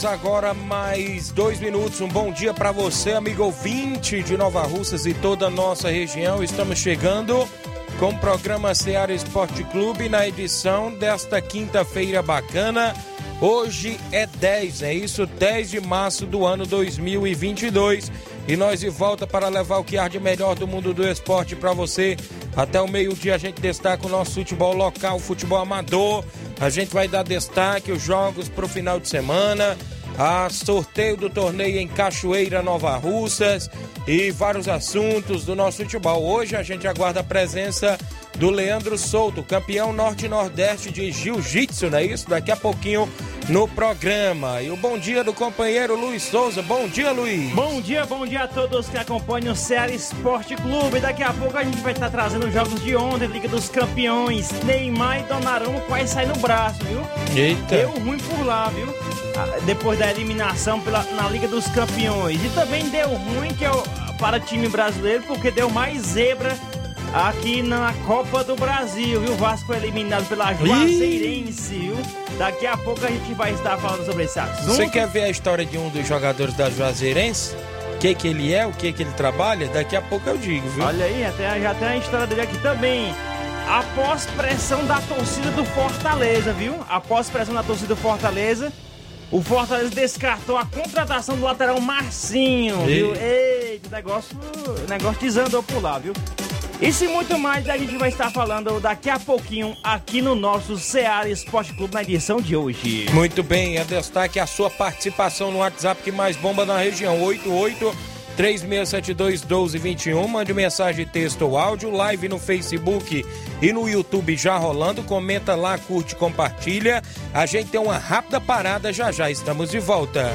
Horas agora, mais dois minutos. Um bom dia para você, amigo ouvinte de Nova Russas e toda a nossa região. Estamos chegando com o programa Seara Esporte Clube na edição desta quinta-feira bacana. Hoje é 10, é isso? 10 de março do ano 2022. E nós de volta para levar o que há de melhor do mundo do esporte para você. Até o meio-dia a gente destaca o nosso futebol local, futebol amador a gente vai dar destaque os jogos para o final de semana, a sorteio do torneio em Cachoeira, Nova Russas e vários assuntos do nosso futebol. Hoje a gente aguarda a presença do Leandro Souto, campeão norte-nordeste de jiu-jitsu, não é isso? Daqui a pouquinho no programa. E o bom dia do companheiro Luiz Souza. Bom dia, Luiz. Bom dia, bom dia a todos que acompanham o Ceará Esporte Clube. Daqui a pouco a gente vai estar trazendo os jogos de ontem, Liga dos Campeões. Neymar e Donnarumma quase sair no braço, viu? Eita. Deu ruim por lá, viu? Ah, depois da eliminação pela, na Liga dos Campeões. E também deu ruim que para o time brasileiro, porque deu mais zebra aqui na Copa do Brasil, viu? O Vasco foi eliminado pela Juazeirense, viu? Daqui a pouco a gente vai estar falando sobre esse assunto. Você quer ver a história de um dos jogadores da Juazeirense? O que, que ele é, o que, que ele trabalha? Daqui a pouco eu digo, viu? Olha aí, até, já tem a história dele aqui também. Após pressão da torcida do Fortaleza, viu? Após pressão da torcida do Fortaleza, o Fortaleza descartou a contratação do lateral Marcinho, viu? Eita, negócio, negócio desandou por lá, viu? Isso e muito mais a gente vai estar falando daqui a pouquinho aqui no nosso Ceará Esporte Clube na edição de hoje. Muito bem, é destaque a sua participação no WhatsApp que mais bomba na região, 88 3672 1221. Mande mensagem, texto ou áudio, live no Facebook e no YouTube já rolando. Comenta lá, curte, compartilha. A gente tem uma rápida parada, já já estamos de volta.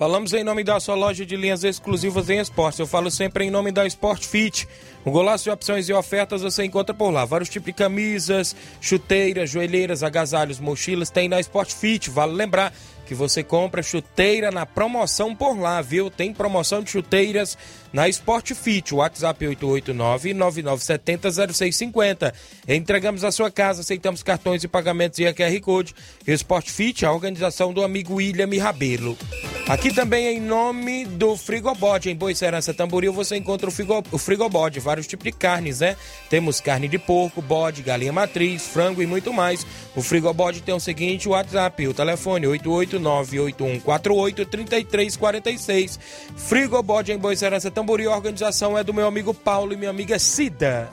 Falamos em nome da sua loja de linhas exclusivas em esportes. Eu falo sempre em nome da Sport Fit. Um golaço de opções e ofertas você encontra por lá. Vários tipos de camisas, chuteiras, joelheiras, agasalhos, mochilas tem na Sport Fit. Vale lembrar que você compra chuteira na promoção por lá, viu? Tem promoção de chuteiras na Sport Fit, WhatsApp 889-9970-0650. Entregamos a sua casa, aceitamos cartões e pagamentos e a QR Code. Sport Fit, a organização do amigo William Rabelo. Aqui também em nome do Frigobode, em Boicerança Tamboril, você encontra o, frigo, o Frigobode, vários tipos de carnes, né? Temos carne de porco, bode, galinha matriz, frango e muito mais. O Frigobode tem o seguinte WhatsApp, o telefone 889-8148-3346. Frigobode em Boicerança Tamboril, a organização é do meu amigo Paulo e minha amiga Cida.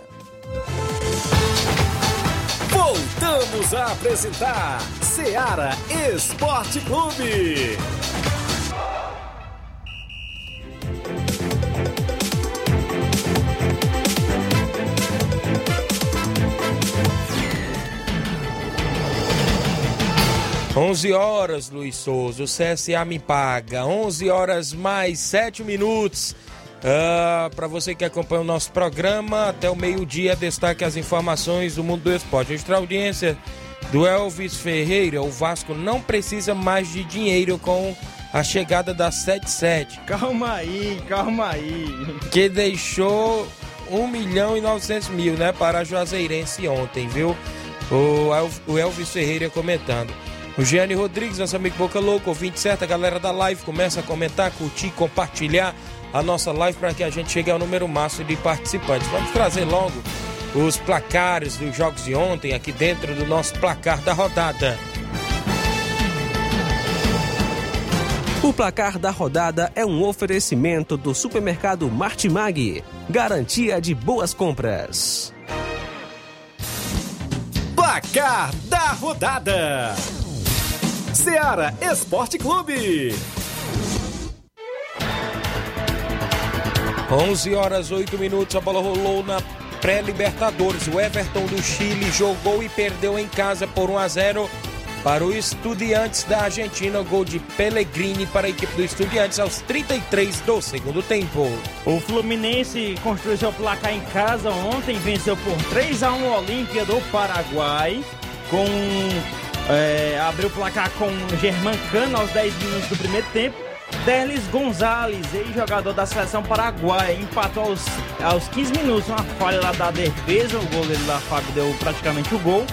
Voltamos a apresentar Seara Esporte Clube. 11 horas, Luiz Souza. O CSA me paga. 11 horas mais 7 minutos. Uh, Para você que acompanha o nosso programa, até o meio-dia, destaque as informações do mundo do esporte. Extra audiência do Elvis Ferreira. O Vasco não precisa mais de dinheiro com a chegada da 77. Calma aí, calma aí. Que deixou 1 milhão e 900 mil, né, para a Juazeirense ontem, viu? O Elvis Ferreira comentando. O Gianni Rodrigues, nosso amigo Boca Louco, ouvinte certo, a galera da live começa a comentar, curtir, compartilhar a nossa live para que a gente chegue ao número máximo de participantes. Vamos trazer logo os placares dos jogos de ontem aqui dentro do nosso placar da rodada. O placar da rodada é um oferecimento do supermercado Martimag. Garantia de boas compras. Placar da rodada: Seara Esporte Clube. 11 horas 8 minutos, a bola rolou na pré-Libertadores. O Everton do Chile jogou e perdeu em casa por 1 a 0 para o Estudiantes da Argentina. Gol de Pellegrini para a equipe do Estudiantes aos 33 do segundo tempo. O Fluminense construiu seu placar em casa ontem, venceu por 3 a 1 o Olímpia do Paraguai, com é, abriu o placar com Germancano aos 10 minutos do primeiro tempo. Derlis Gonzalez, ex-jogador da seleção paraguaia, empatou aos, aos 15 minutos, uma falha lá da defesa, o goleiro lá, Fábio, deu praticamente o gol.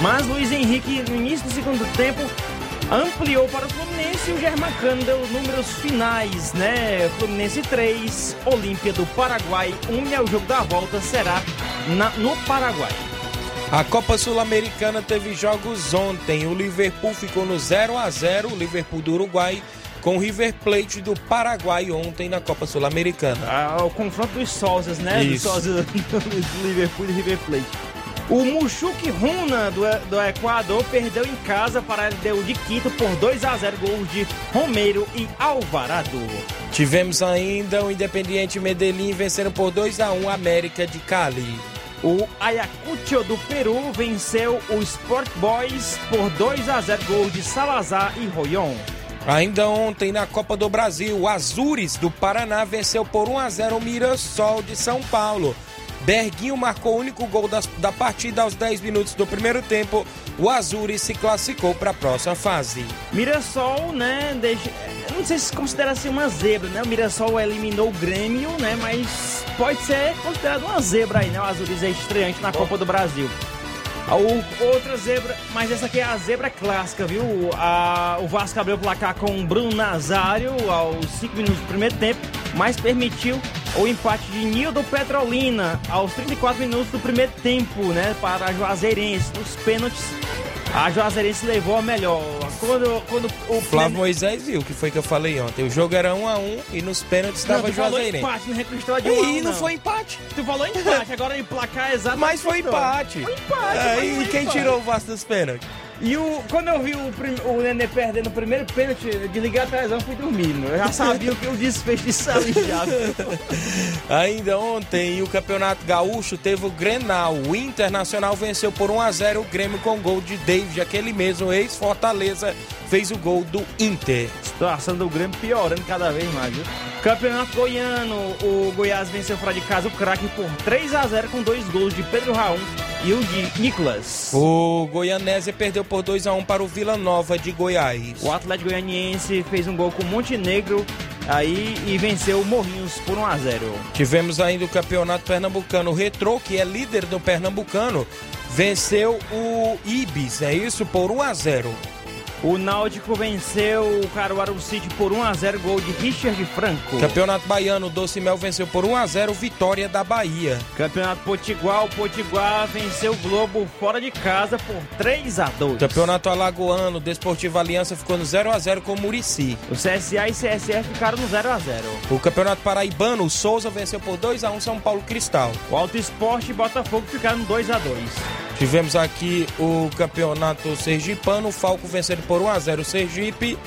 Mas Luiz Henrique, no início do segundo tempo, ampliou para o Fluminense e o Germancano deu os números finais, né? Fluminense 3, Olímpia do Paraguai 1 e o jogo da volta será na- no Paraguai. A Copa Sul-Americana teve jogos ontem. O Liverpool ficou no 0 a 0 o Liverpool do Uruguai com o River Plate do Paraguai ontem na Copa Sul-Americana. Ah, o confronto dos sósias, né? Isso. Dos sósias do Liverpool e River Plate. O Mushuki Runa do, do Equador perdeu em casa para o LDU de Quito por 2 a 0 gols de Romero e Alvarado. Tivemos ainda o Independiente Medellín vencendo por 2 a 1 a América de Cali. O Ayacucho do Peru venceu o Sport Boys por 2 a 0 gols de Salazar e Royon. Ainda ontem na Copa do Brasil, o Azures do Paraná venceu por 1 a 0 o Mirassol de São Paulo. Berguinho marcou o único gol das- da partida aos 10 minutos do primeiro tempo. O Azures se classificou para a próxima fase. Mirassol, né, deixa... não sei se considera assim uma zebra, né? O Mirassol eliminou o Grêmio, né, mas pode ser considerado uma zebra aí, né? O Azures é estreante na Copa do Brasil. O- outra zebra, mas essa aqui é a zebra clássica, viu? A- o Vasco abriu o placar com o Bruno Nazário aos 5 minutos do primeiro tempo, mas permitiu o empate de Nildo Petrolina aos 34 minutos do primeiro tempo, né? Para a Juazeirense. Nos pênaltis, a Juazeirense levou a melhor. Quando, quando o Flávio Moisés viu o que foi que eu falei ontem. O jogo era 1 a 1 e nos pênaltis não, estava falou Juazeirense. empate, não reconstruiu de E um um, não foi empate. Tu falou empate, agora em placar exato. Mas foi empate. Foi empate, É, e quem empate. tirou o Vasco dos pênaltis? E o, quando eu vi o, prim- o Nenê perdendo o primeiro pênalti, eu desliguei a televisão e fui dormindo. Eu já sabia o que o desfecho disso ali já. Ainda ontem, o Campeonato Gaúcho teve o Grenal. O Internacional venceu por 1 a 0 o Grêmio com gol de David, aquele mesmo ex-Fortaleza, fez o gol do Inter. Situação do Grêmio piorando cada vez mais, viu? Campeonato Goiano, o Goiás venceu fora de casa o craque por 3 a 0 com dois gols de Pedro Raul e o de Nicolas. O Goianésia perdeu por 2 a 1 para o Vila Nova de Goiás. O Atlético Goianiense fez um gol com o Montenegro aí e venceu o Morrinhos por 1 a 0. Tivemos ainda o Campeonato Pernambucano. O Retrô, que é líder do Pernambucano, venceu o Ibis, é isso? Por 1 a 0. O Náutico venceu o Caruaru City por 1 a 0 gol de Richard Franco. Campeonato Baiano, o Doce Mel venceu por 1 a 0 Vitória da Bahia. Campeonato Potiguar, o Potiguar venceu o Globo fora de casa por 3 a 2. Campeonato Alagoano, o Desportivo Aliança ficou no 0 a 0 com o Murici. O CSA e CSF ficaram no 0 a 0. O Campeonato Paraibano, o Souza venceu por 2 a 1 São Paulo Cristal. O Alto Esporte e Botafogo ficaram no 2 a 2. Tivemos aqui o Campeonato Sergipano, o Falco vencendo por 1 a 0 o Sergipe.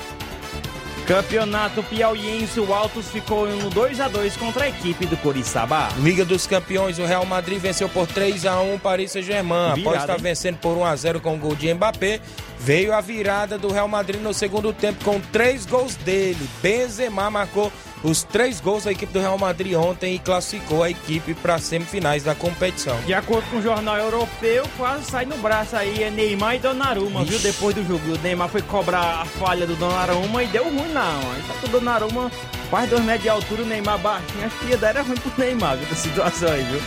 Campeonato Piauiense, o Altos ficou no 2 a 2 contra a equipe do Coriçaba. Liga dos Campeões, o Real Madrid venceu por 3 a 1 o Paris Saint-Germain. Após estar hein? vencendo por 1 a 0 com o gol de Mbappé, veio a virada do Real Madrid no segundo tempo com três gols dele. Benzema marcou os três gols da equipe do Real Madrid ontem e classificou a equipe para semifinais da competição. De acordo com o jornal europeu, quase sai no braço aí é Neymar e Donnarumma, viu? Depois do jogo, o Neymar foi cobrar a falha do Donnarumma e deu ruim não. Tá com o Donnarumma quase dois metros de altura, o Neymar baixinho, acho que ia dar era ruim pro Neymar, viu? Essa situação aí, viu?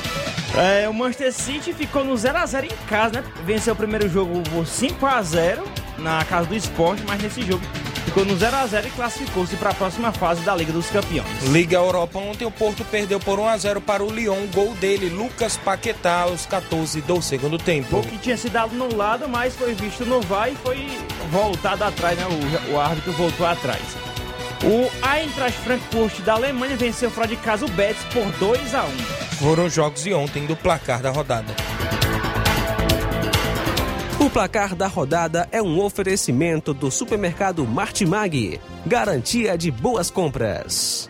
É, o Manchester City ficou no 0x0 em casa, né? Venceu o primeiro jogo por 5x0 na casa do esporte, mas nesse jogo ficou no 0x0 e classificou-se para a próxima fase da Liga dos Campeões. Liga Europa ontem o Porto perdeu por 1 a 0 para o Lyon, gol dele, Lucas Paquetá, aos 14 do segundo tempo. Gol que tinha sido dado no lado, mas foi visto no VAR e foi voltado atrás, né? O, o árbitro voltou atrás. O Eintracht Frankfurt da Alemanha venceu fora de casa o Betis por 2 a 1 Foram os jogos de ontem do placar da rodada. O placar da rodada é um oferecimento do supermercado Martimag. Garantia de boas compras.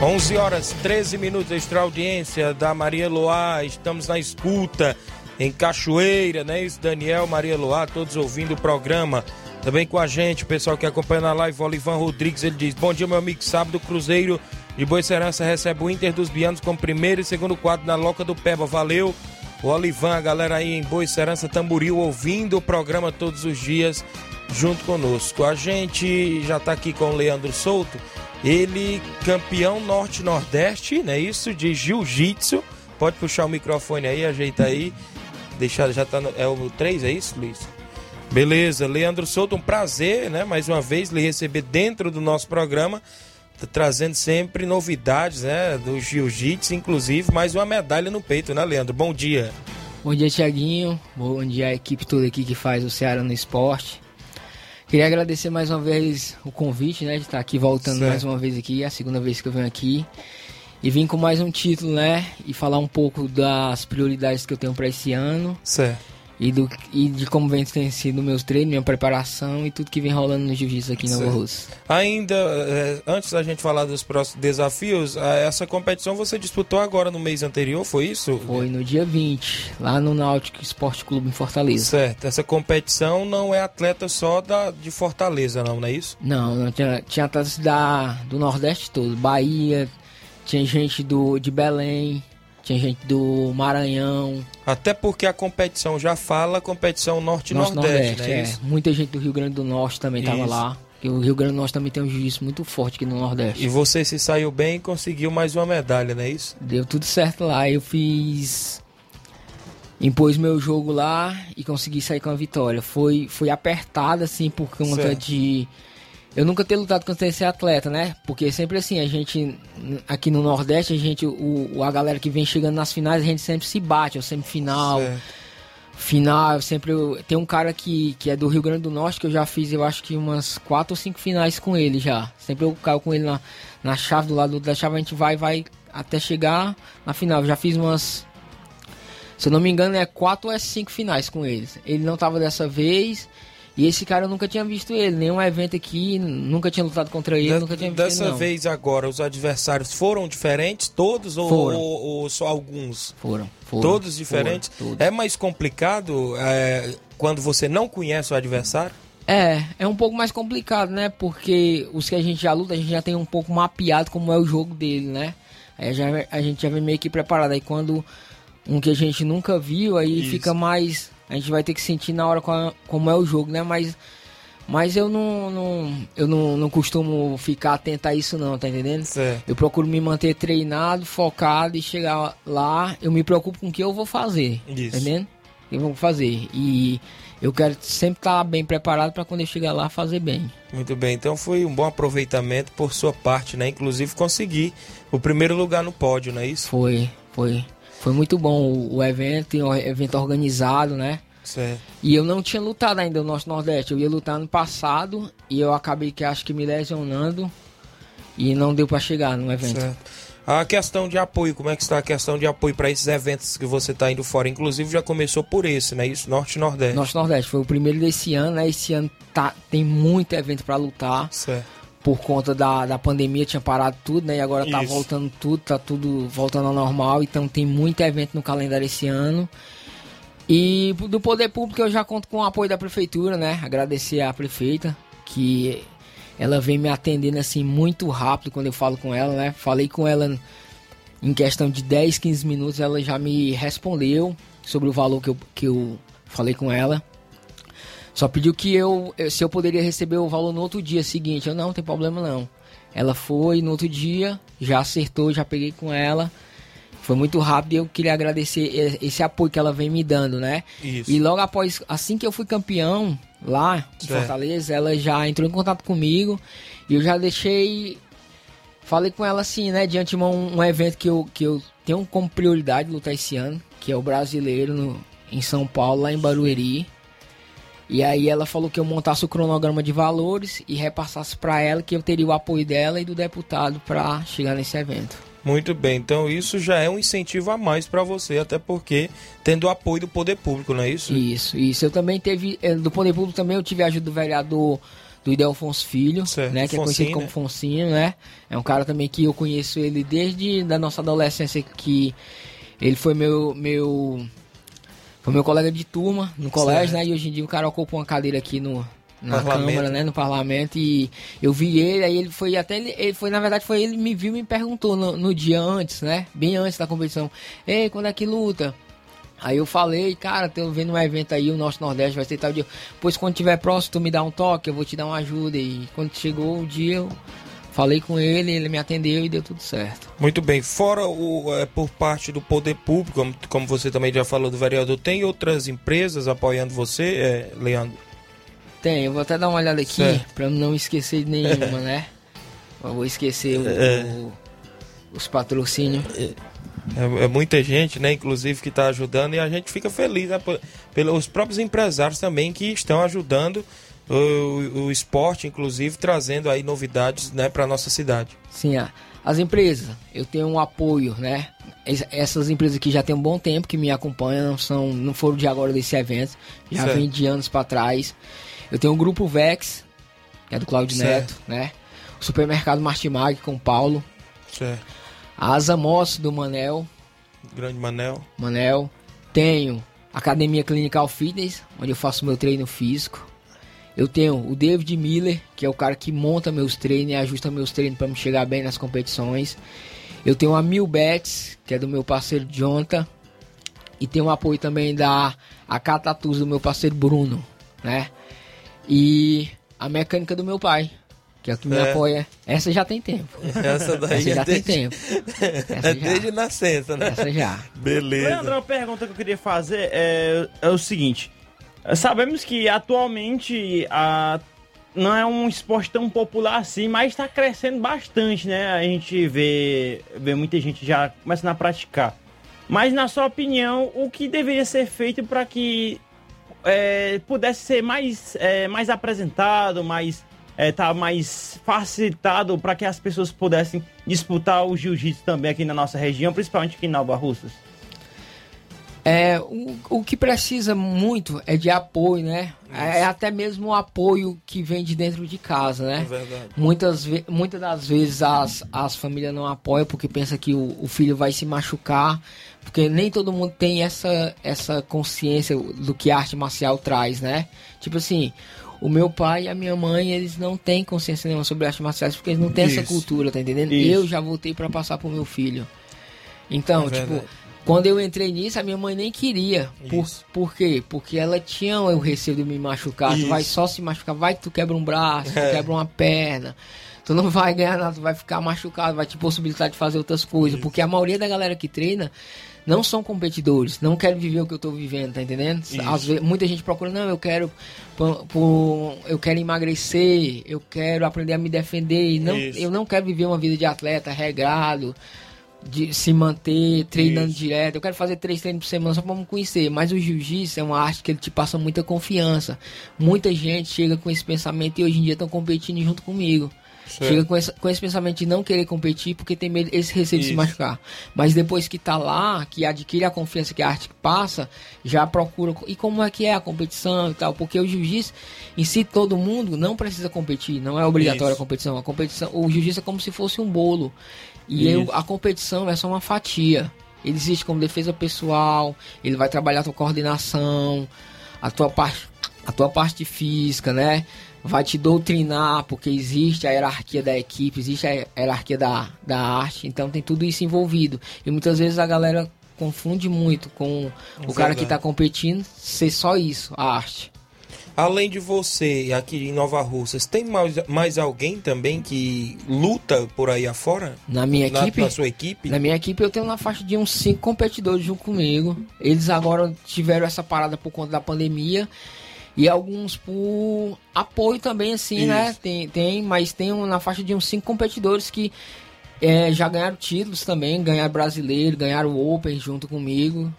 11 horas 13 minutos, extra audiência da Maria Loá. Estamos na escuta em Cachoeira, né? Isso, Daniel, Maria Loá, todos ouvindo o programa. Também com a gente, o pessoal que acompanha na live, o Olivan Rodrigues, ele diz: Bom dia, meu amigo. Sábado, Cruzeiro de Boa Serança recebe o Inter dos Bianos com primeiro e segundo quadro na Loca do Peba. Valeu, o Olivan, a galera aí em Boa Serança, Tamboril, ouvindo o programa todos os dias junto conosco. A gente já tá aqui com o Leandro Souto. Ele, campeão norte-nordeste, não é isso? De jiu-jitsu. Pode puxar o microfone aí, ajeita aí. Deixar, já tá no, é o 3, é isso, Luiz? Beleza, Leandro Souto, um prazer, né? Mais uma vez, lhe receber dentro do nosso programa. Trazendo sempre novidades, né? Do jiu-jitsu, inclusive, mais uma medalha no peito, né, Leandro? Bom dia. Bom dia, Tiaguinho. Bom dia à equipe toda aqui que faz o Ceará no Esporte. Queria agradecer mais uma vez o convite, né? De estar aqui voltando Certo. mais uma vez aqui, é a segunda vez que eu venho aqui. E vim com mais um título, né? E falar um pouco das prioridades que eu tenho para esse ano. Certo. E, do, e de como vem tem sido meus treinos, minha preparação e tudo que vem rolando no jiu-jitsu aqui em Nova. Rússia. Ainda, eh, antes da gente falar dos próximos desafios, eh, essa competição você disputou agora no mês anterior, foi isso? Foi no dia 20, lá no Náutico Esporte Clube em Fortaleza. Certo. Essa competição não é atleta só da, de Fortaleza, não, não é isso? Não, não tinha, tinha atletas da, do Nordeste todo. Bahia, tinha gente do, de Belém, tinha gente do Maranhão, Até porque a competição já fala competição Norte norte-nordeste, Nordeste. né? é. Isso? Muita gente do Rio Grande do Norte também tava Isso. lá. O Rio Grande do Norte também tem um jiu-jitsu muito forte aqui no Nordeste. E você se saiu bem e conseguiu mais uma medalha, não é isso? Deu tudo certo lá. Eu fiz. Impus meu jogo lá e consegui sair com a vitória. Foi, foi apertado, assim, por conta Certo. de. Eu nunca ter lutado contra esse atleta, né? Porque sempre assim, a gente, aqui no Nordeste, a gente, o, a galera que vem chegando nas finais, a gente sempre se bate, é o semifinal, Certo. final, sempre. eu- tem um cara que, que é do Rio Grande do Norte que eu já fiz, eu acho que umas quatro ou cinco finais com ele já. Sempre eu caio com ele na, na chave, do lado da chave, a gente vai, vai até chegar na final. Eu já fiz umas. Se eu não me engano, é quatro ou é cinco finais com eles. Ele não tava dessa vez. E esse cara eu nunca tinha visto ele, nenhum evento aqui, nunca tinha lutado contra ele, De- nunca tinha visto Dessa ele, vez agora, os adversários foram diferentes, todos ou, Foram. ou- ou só alguns? Foram, foram. todos diferentes? foram, todos. É mais complicado é, quando você não conhece o adversário? É, é um pouco mais complicado, né? Porque os que a gente já luta, a gente já tem um pouco mapeado como é o jogo dele, né? Aí já, a gente já vem meio que preparado. Aí quando um que a gente nunca viu, aí Isso. fica mais. A gente vai ter que sentir na hora como é o jogo, né? Mas, mas eu não, não, eu não, não costumo ficar atento a isso, não, tá entendendo? Certo. Eu procuro me manter treinado, focado e chegar lá. Eu me preocupo com o que eu vou fazer. Isso. Tá entendendo? O que eu vou fazer. E eu quero sempre estar bem preparado para quando eu chegar lá fazer bem. Muito bem, então foi um bom aproveitamento por sua parte, né? Inclusive conseguir o primeiro lugar no pódio, não é isso? Foi, foi. Foi muito bom o, o evento, e um evento organizado, né? Certo. E eu não tinha lutado ainda no Norte Nordeste. Eu ia lutar no passado e eu acabei que acho que me lesionando e não deu para chegar no evento. certo. A questão de apoio, como é que está a questão de apoio para esses eventos que você está indo fora? Inclusive já começou por esse, né? Isso, Norte Nordeste. Norte Nordeste foi o primeiro desse ano, né? Esse ano tá, tem muito evento para lutar. Certo. Por conta da, da pandemia tinha parado tudo, né? E agora tá Isso. voltando tudo, tá tudo voltando ao normal. Então tem muito evento no calendário esse ano. E do poder público eu já conto com o apoio da prefeitura, né? Agradecer à prefeita, que ela vem me atendendo assim muito rápido quando eu falo com ela, né? Falei com ela em questão de 10, 15 minutos, ela já me respondeu sobre o valor que eu, que eu falei com ela. Só pediu que eu, se eu poderia receber o valor no outro dia seguinte. Eu não, não tem problema não. Ela foi no outro dia, já acertou, já peguei com ela. Foi muito rápido e eu queria agradecer esse apoio que ela vem me dando, né? Isso. E logo após, assim que eu fui campeão lá em Certo. Fortaleza, ela já entrou em contato comigo e eu já deixei. Falei com ela assim, né? De antemão, um, um evento que eu, que eu tenho como prioridade lutar esse ano, que é o brasileiro no, em São Paulo, lá em Barueri. E aí ela falou que eu montasse o cronograma de valores e repassasse para ela que eu teria o apoio dela e do deputado para chegar nesse evento. Muito bem, então isso já é um incentivo a mais para você, até porque tendo o apoio do poder público, não é isso? Isso, isso. Eu também teve, eh, do Poder Público também eu tive a ajuda do vereador do Idelfonso Filho, Certo, né, que é Foncinho, conhecido como né? Foncinho, né? É um cara também que eu conheço ele desde da nossa adolescência que ele foi meu meu foi meu colega de turma no colégio, né? E hoje em dia o cara ocupa uma cadeira aqui no na Parlamento. Câmara, né, no parlamento e eu vi ele, aí ele foi até ele, ele foi na verdade foi ele me viu e me perguntou no, no dia antes, né? Bem antes da competição. Ei, quando é que luta? Aí eu falei, cara, tô vendo um evento aí, o nosso Nordeste vai ser tal dia. Pois quando tiver próximo, tu me dá um toque, eu vou te dar uma ajuda. E quando chegou o dia, eu falei com ele, ele me atendeu e deu tudo certo. Muito bem, fora o é, por parte do poder público, como, como você também já falou do vereador, tem outras empresas apoiando você, é, Leandro? Tem, eu vou até dar uma olhada aqui, pra não esquecer de nenhuma, né? Eu vou esquecer o- É. o- os patrocínios. É, é muita gente, né, inclusive, que está ajudando e a gente fica feliz, né, pelos próprios empresários também que estão ajudando o, o esporte, inclusive, trazendo aí novidades, né, para nossa cidade. Sim, a- as empresas, eu tenho um apoio, né? Es- Essas empresas que já tem um bom tempo que me acompanham, não são, não foram de agora desse evento, já Certo. vem de anos para trás. Eu tenho o grupo Vex, que é do Claudio Certo. Neto, né? O supermercado Martimag com o Paulo, Certo. a Asa Motos do Manel, Grande Manel. Manel. Tenho a Academia Clinical Fitness, onde eu faço meu treino físico. Eu tenho o David Miller, que é o cara que monta meus treinos e ajusta meus treinos para me chegar bem nas competições. Eu tenho a Mil Bets, que é do meu parceiro Jonta. E tem o apoio também da a Catatus do meu parceiro Bruno, né? E a mecânica do meu pai, que é o que me É. apoia. Essa já tem tempo. Essa daí Essa já é tem desde, tempo. Essa é já. desde nascença, né? Essa já. Beleza. Leandro, uma pergunta que eu queria fazer é, é o seguinte. Sabemos que atualmente a, não é um esporte tão popular assim, mas está crescendo bastante, né? A gente vê, vê muita gente já começando a praticar. Mas na sua opinião, o que deveria ser feito para que é, pudesse ser mais, é, mais apresentado, mais é, tá mais facilitado para que as pessoas pudessem disputar o jiu-jitsu também aqui na nossa região, principalmente aqui em Nova Russas? É, o, o que precisa muito é de apoio, né? É até mesmo o apoio que vem de dentro de casa, né? É verdade. Muitas, muitas das vezes as, as famílias não apoiam porque pensa que o, o filho vai se machucar, porque nem todo mundo tem essa, essa consciência do que a arte marcial traz, né? Tipo assim, o meu pai e a minha mãe, eles não têm consciência nenhuma sobre artes marciais porque eles não têm essa Isso. cultura, tá entendendo? Isso. Eu já voltei para passar pro meu filho. Então, É tipo. Quando eu entrei nisso, a minha mãe nem queria. Por, Isso. por quê? Porque ela tinha o receio de me machucar. Tu vai Isso. só se machucar, vai que tu quebra um braço, tu É. quebra uma perna. Tu não vai ganhar nada, tu vai ficar machucado, vai te possibilitar de fazer outras coisas. Porque a maioria da galera que treina não são competidores, não querem viver o que eu tô vivendo, tá entendendo? Isso. Às vezes, muita gente procura, não, eu quero eu quero emagrecer, eu quero aprender a me defender, não, Isso. eu não quero viver uma vida de atleta regrado, de se manter treinando Isso. direto. Eu quero fazer três treinos por semana só pra me conhecer. Mas o jiu-jitsu é uma arte que ele te passa muita confiança. Muita gente chega com esse pensamento e hoje em dia estão competindo junto comigo. Chega com esse, com esse pensamento de não querer competir porque tem medo, esse receio de se machucar. Mas depois que tá lá, que adquire a confiança que a arte passa, já procura. E como é que é a competição e tal? Porque o jiu-jitsu, em si, todo mundo não precisa competir, não é obrigatória a competição. A competição, o jiu-jitsu é como se fosse um bolo. E eu- a competição é só uma fatia. Ele existe como defesa pessoal, ele vai trabalhar a tua coordenação, a tua parte, a tua parte física, né? Vai te doutrinar, porque existe a hierarquia da equipe, existe a hierarquia da, da arte, então tem tudo isso envolvido. E muitas vezes a galera confunde muito com o cara que Verdade. tá competindo ser só isso, a arte. Além de você aqui em Nova Russas, tem mais, mais alguém também que luta por aí afora? Na minha Na- equipe, Na sua equipe? Na minha equipe eu tenho na faixa de uns cinco competidores junto comigo. Eles agora tiveram essa parada por conta da pandemia. E alguns por apoio também, assim, né? Isso. Tem, tem, mas tem um- na faixa de uns cinco competidores que é, já ganharam títulos também, ganharam brasileiro, ganharam o Open junto comigo.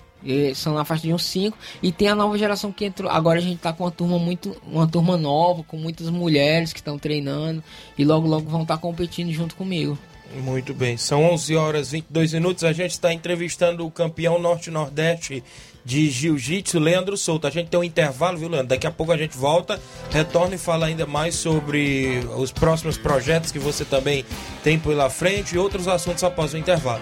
São na faixa de uns cinco. E tem a nova geração que entrou. Agora a gente tá com uma turma muito. Uma turma nova, com muitas mulheres que estão treinando. E logo logo vão estar competindo junto comigo. Muito bem, são 11 horas e 22 minutos. A gente está entrevistando o campeão norte-nordeste de jiu-jitsu, Leandro Souto. A gente tem um intervalo, viu, Leandro? Daqui a pouco a gente volta, retorna e fala ainda mais sobre os próximos projetos que você também tem pela frente e outros assuntos após o intervalo.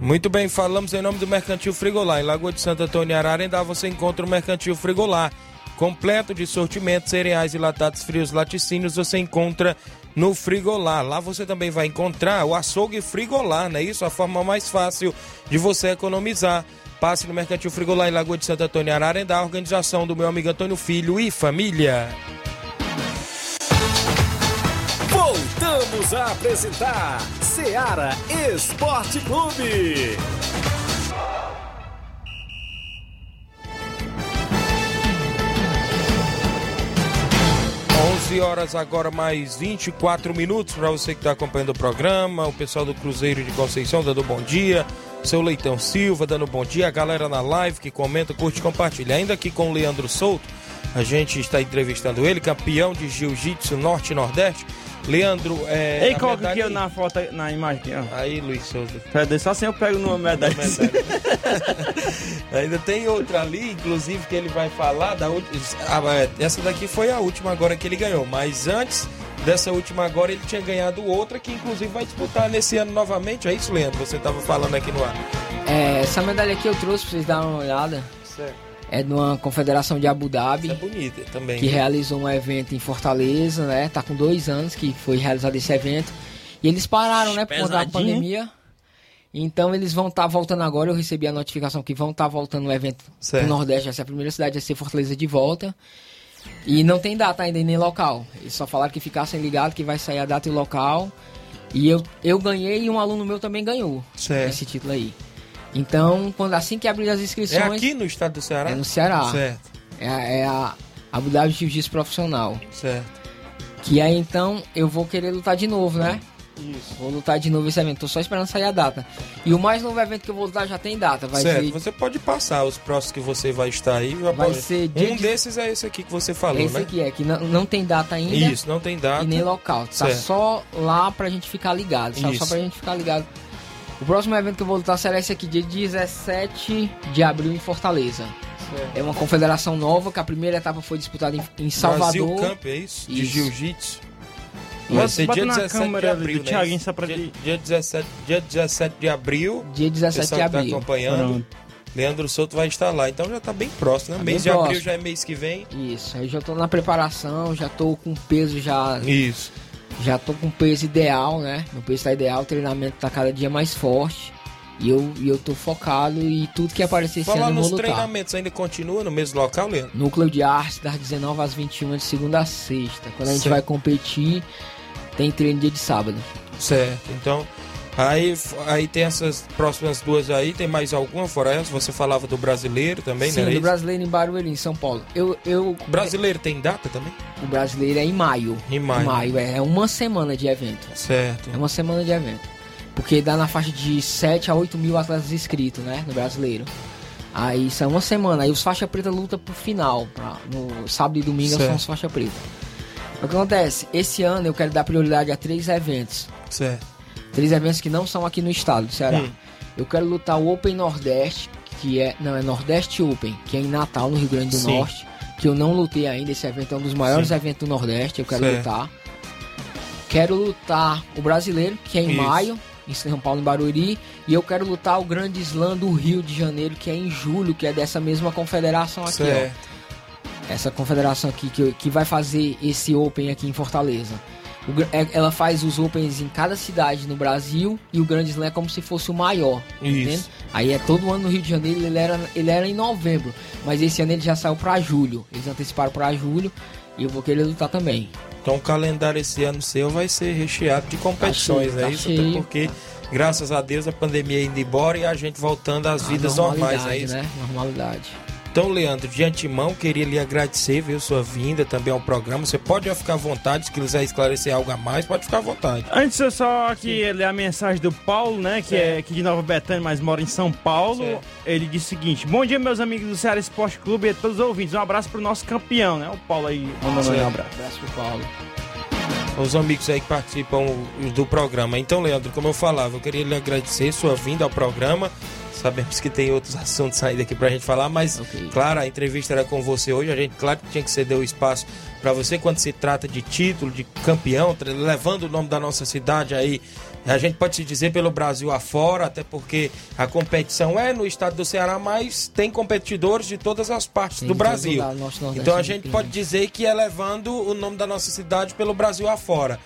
Muito bem, falamos em nome do Mercantil Frigolar. Em Lagoa de Santo Antônio Ararendá você encontra o Mercantil Frigolar. Completo de sortimentos, cereais e latados frios laticínios você encontra no Frigolar. Lá você também vai encontrar o açougue Frigolar, não é isso? A forma mais fácil de você economizar. Passe no Mercantil Frigolar em Lagoa de Santo Antônio Ararendá, organização do meu amigo Antônio Filho e família. Voltamos a apresentar Seara Esporte Clube. 11 horas agora mais 24 minutos para você que está acompanhando o programa, o pessoal do Cruzeiro de Conceição dando bom dia, seu Leitão Silva dando bom dia, a galera na live que comenta, curte compartilha. Ainda aqui com o Leandro Souto, a gente está entrevistando ele, campeão de Jiu-Jitsu Norte e Nordeste. Leandro, é. Ei, coloca aqui medalha eu na foto, na imagem aqui, ó. Aí, Luiz Souza. Pera, só assim eu pego numa medalha. Ainda tem outra ali, inclusive, que ele vai falar da última. Essa daqui foi a última agora que ele ganhou, mas antes dessa última agora ele tinha ganhado outra que inclusive vai disputar nesse ano novamente. É isso, Leandro? Você estava falando aqui no ar. É, essa medalha aqui eu trouxe pra vocês darem uma olhada. Certo. É de uma confederação de Abu Dhabi. Isso é bonita também. que realizou um evento em Fortaleza, né? Tá com dois anos que foi realizado esse evento. E eles pararam, né? Por conta da pandemia. Então eles vão estar voltando agora. Eu recebi a notificação que vão estar voltando no evento Certo. no Nordeste. Vai ser a primeira cidade a ser Fortaleza de volta. E não tem data ainda nem local. Eles só falaram que ficassem ligados que vai sair a data e o local. E eu, eu ganhei e um aluno meu também ganhou Certo. esse título aí. Então, quando assim que abrir as É inscrições. aqui no estado do Ceará? É no Ceará. Certo, É, a- é a Abu Dhabi Jiu-Jitsu Profissional. certo. Que aí então eu vou querer lutar de novo, né? Isso. Vou lutar de novo esse evento. Tô só esperando sair a data. E o mais novo evento que eu vou lutar já tem data. Vai certo. ser Você pode passar os próximos que você vai estar aí. Vai pode- ser Um de- desses é esse aqui que você falou, esse né? aqui, é que não, não tem data ainda. Isso, não tem data. E nem local. Tá Certo. só lá pra gente ficar ligado. Só, Isso. só pra gente ficar ligado. O próximo evento que eu vou lutar será esse aqui, dia 17 de abril em Fortaleza. É uma confederação nova, que a primeira etapa foi disputada em, em Salvador. Brasil Camp, é isso? De Isso. Jiu-Jitsu. Bota- Vai ser dia na 17 de câmera ali abril, do né? Thiaguinho, só pra dia, dia, 17, dia 17 de abril, Dia 17 pessoal de que tá abril. acompanhando, Pronto. Leandro Souto vai estar lá. Então já tá bem próximo, né? Tá mês de abril próximo. já é mês que vem. Isso, aí já tô na preparação, já tô com peso já Isso. Já tô com o peso ideal, né? Meu peso tá ideal, o treinamento tá cada dia mais forte. E eu, e eu tô focado e tudo que aparecer esse ano nos vou lutar. treinamentos ainda continua no mesmo local, Leandro? Núcleo de Arte, das 19 às 21, de segunda a sexta. Quando a gente Certo. vai competir, tem treino dia de sábado. Certo. Então, aí, aí tem essas próximas duas aí. Tem mais alguma fora essa? Você falava do brasileiro também, Sim, né? do brasileiro em Barueri, em São Paulo. Eu, eu, Brasileiro tem data também? o brasileiro é em maio. Em maio. é, é uma semana de evento. Certo. É uma semana de evento. Porque dá na faixa de 7 a 8 mil atletas inscritos, né? No brasileiro. Aí isso é uma semana. Aí os faixa preta luta pro final. Pra, no sábado e domingo Certo. são os faixa preta. O que acontece? Esse ano eu quero dar prioridade a três eventos. Certo. Três eventos que não são aqui no estado do Ceará. Hum. Eu quero lutar o Open Nordeste, que é. Não, é Nordeste Open, que é em Natal, no Rio Grande do Sim. Norte. Que eu não lutei ainda. Esse evento é um dos maiores Sim. eventos do Nordeste. Eu quero Certo. lutar. Quero lutar o brasileiro, que é em Isso. maio, em São Paulo, em Barueri. E eu quero lutar o Grande Slam do Rio de Janeiro, que é em julho, que é dessa mesma confederação aqui, Certo. ó. Essa confederação aqui que, que vai fazer esse Open aqui em Fortaleza. O é- ela faz os Opens em cada cidade no Brasil e o Grande Slam é como se fosse o maior. entende? Isso. Aí é todo ano no Rio de Janeiro, ele era, ele era em novembro. Mas esse ano ele já saiu pra julho. Eles anteciparam pra julho e eu vou querer lutar também. Então o calendário esse ano seu vai ser recheado de competições, cheio, é tá isso? cheio. Até porque, graças a Deus, a pandemia indo embora e a gente voltando às A vidas normais, é isso? né? Normalidade. Então, Leandro, de antemão, queria lhe agradecer, viu, sua vinda também ao programa. Você pode já ficar à vontade, se quiser esclarecer algo a mais, pode ficar à vontade. Antes eu só aqui ler a mensagem do Paulo, né? Que é aqui de Nova Betânia, mas mora em São Paulo. Certo. Ele disse o seguinte: Bom dia, meus amigos do Ceará Esporte Clube e a todos os ouvintes. Um abraço pro nosso campeão, né? O Paulo aí mandando Certo. um abraço. Abraço pro Paulo. Os amigos aí que participam do programa. Então, Leandro, como eu falava, eu queria lhe agradecer sua vinda ao programa. Sabemos que tem outros assuntos ainda aqui pra gente falar, mas, Ok. claro, a entrevista era com você hoje. A gente, claro, que tinha que ceder o espaço pra você quando se trata de título, de campeão, levando o nome da nossa cidade aí. A gente pode se dizer pelo Brasil afora, até porque a competição é no estado do Ceará, mas tem competidores de todas as partes Tem do Brasil. Então a gente pode dizer que é levando o nome da nossa cidade pelo Brasil afora.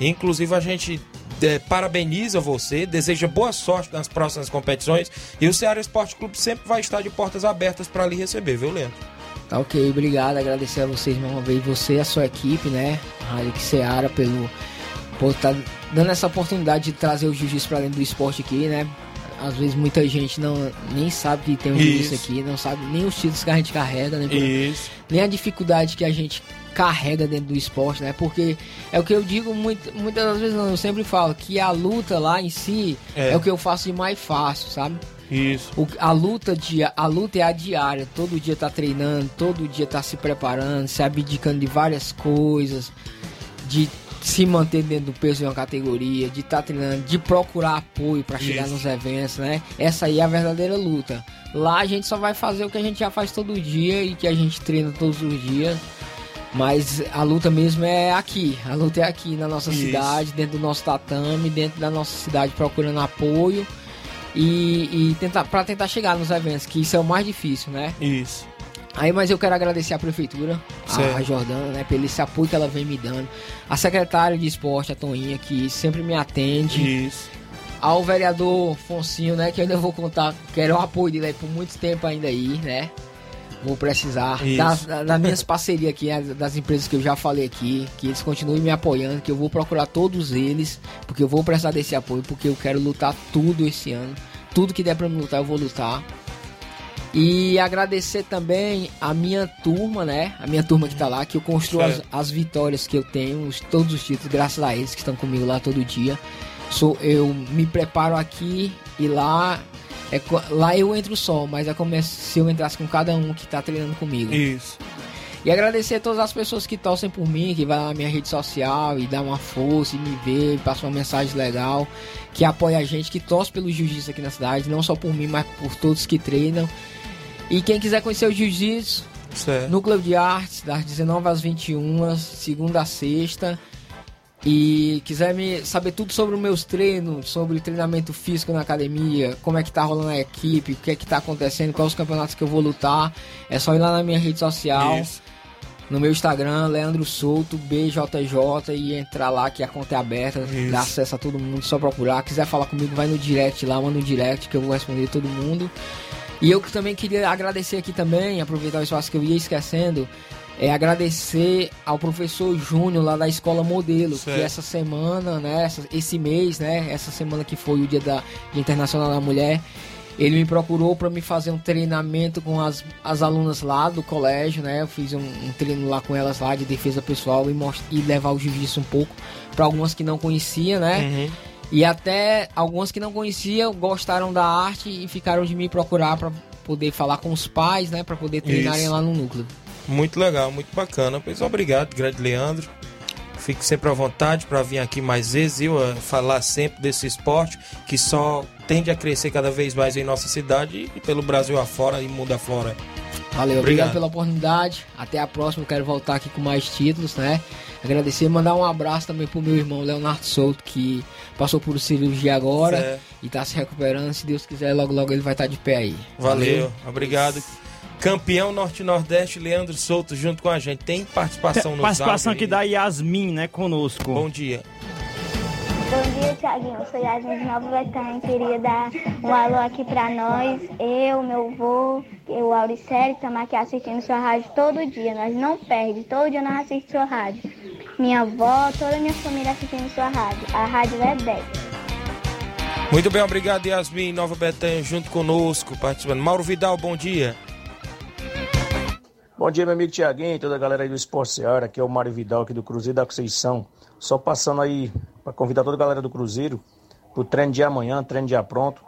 Inclusive a gente eh, parabeniza você, deseja boa sorte nas próximas competições e o Ceará Esporte Clube sempre vai estar de portas abertas para lhe receber, viu, Leandro? Tá ok, obrigado. Agradecer a vocês mais uma vez, você e a sua equipe, né? Rádio Seara pelo por estar dando essa oportunidade de trazer o jiu-jitsu pra dentro do esporte aqui, né? Às vezes muita gente não nem sabe que tem o jiu-jitsu aqui, não sabe nem os títulos que a gente carrega, né? Isso. nem a dificuldade que a gente carrega dentro do esporte, né? Porque é o que eu digo muito, muitas das vezes, não, eu sempre falo que a luta lá em si É. é, o que eu faço de mais fácil, sabe? Isso. O- a luta dia, a luta é a diária, todo dia tá treinando, todo dia tá se preparando, se abdicando de várias coisas, de se manter dentro do peso de uma categoria, de estar treinando, de procurar apoio para chegar Isso. nos eventos, né? Essa aí é a verdadeira luta. Lá a gente só vai fazer o que a gente já faz todo dia e que a gente treina todos os dias. Mas a luta mesmo é aqui. A luta é aqui na nossa Isso. cidade, dentro do nosso tatame, dentro da nossa cidade, procurando apoio e, e tentar para tentar chegar nos eventos, que isso é o mais difícil, né? Isso. Aí, mas eu quero agradecer a prefeitura, Certo. a, a Jordana, né, pelo esse apoio que ela vem me dando. A secretária de esporte, a Toninha, que sempre me atende. Isso. Ao vereador Foncinho, né, que eu ainda vou contar, quero o apoio dele aí por muito tempo ainda aí, né? Vou precisar das, da- das minhas parcerias aqui, as- das empresas que eu já falei aqui, que eles continuem me apoiando, que eu vou procurar todos eles, porque eu vou precisar desse apoio, porque eu quero lutar tudo esse ano. Tudo que der pra me lutar, eu vou lutar. E agradecer também a minha turma, né? A minha turma que tá lá, que eu construo as, as vitórias que eu tenho, os- todos os títulos, graças a eles que estão comigo lá todo dia. Sou, eu me preparo aqui e lá. É, lá eu entro só, mas é como se eu entrasse com cada um que tá treinando comigo. Isso. E agradecer a todas as pessoas que torcem por mim, que vai lá na minha rede social e dá uma força e me vê, passa uma mensagem legal, que apoia a gente, que torce pelo jiu-jitsu aqui na cidade, não só por mim, mas por todos que treinam. E quem quiser conhecer o jiu-jitsu. Núcleo de Artes, das 19 às 21, segunda a sexta. E quiser me saber tudo sobre os meus treinos, sobre treinamento físico na academia, como é que tá rolando a equipe, o que é que tá acontecendo, quais os campeonatos que eu vou lutar, é só ir lá na minha rede social. Isso. no meu Instagram, Leandro Souto, BJJ, e entrar lá que a conta é aberta, Isso. dá acesso a todo mundo, só procurar. Quiser falar comigo, vai no direct lá, manda um direct que eu vou responder todo mundo. E eu que também queria agradecer aqui também, aproveitar o espaço que eu ia esquecendo, é agradecer ao professor Júnior lá da Escola Modelo, Certo. que essa semana, né, essa- esse mês, né, essa semana que foi o Dia da Dia Internacional da Mulher, ele me procurou para me fazer um treinamento com as, as alunas lá do colégio, né? Eu fiz um, um treino lá com elas lá de defesa pessoal e, most- e levar o jiu-jitsu um pouco para algumas que não conhecia, né? Uhum. E até algumas que não conheciam gostaram da arte e ficaram de me procurar para poder falar com os pais, né? Para poder treinarem Isso. lá no núcleo. Muito legal, muito bacana. Pois obrigado, grande Leandro. Fique sempre à vontade para vir aqui mais vezes e eu, falar sempre desse esporte que só tende a crescer cada vez mais em nossa cidade e pelo Brasil afora e mundo afora. Valeu, obrigado, Obrigado. pela oportunidade. Até a próxima, eu quero voltar aqui com mais títulos, né? Agradecer e mandar um abraço também pro meu irmão Leonardo Souto, que passou por cirurgia agora Certo. e tá se recuperando. Se Deus quiser, logo logo ele vai estar de pé aí. Valeu, obrigado. Campeão Norte-Nordeste, Leandro Souto, junto com a gente. Tem participação no Participação aí? da Yasmin, né, conosco. Bom dia. Bom dia, Tiaguinho. Eu sou Yasmin de Nova Betânia. Queria dar um alô aqui pra nós. Eu, meu avô, o Auricélio, que estamos aqui assistindo sua rádio todo dia. Nós não perde, todo dia nós assistimos sua rádio. Minha avó, toda a minha família assistindo sua rádio. A rádio é 10. Muito bem, obrigado, Yasmin, Nova Betânia, junto conosco, participando. Mauro Vidal, bom dia. Bom dia, meu amigo Tiaguinho e toda a galera aí do Esporte Seara. Aqui é o Mário Vidal, aqui do Cruzeiro da Conceição. Só passando aí para convidar toda a galera do Cruzeiro pro treino de amanhã, treino de pronto.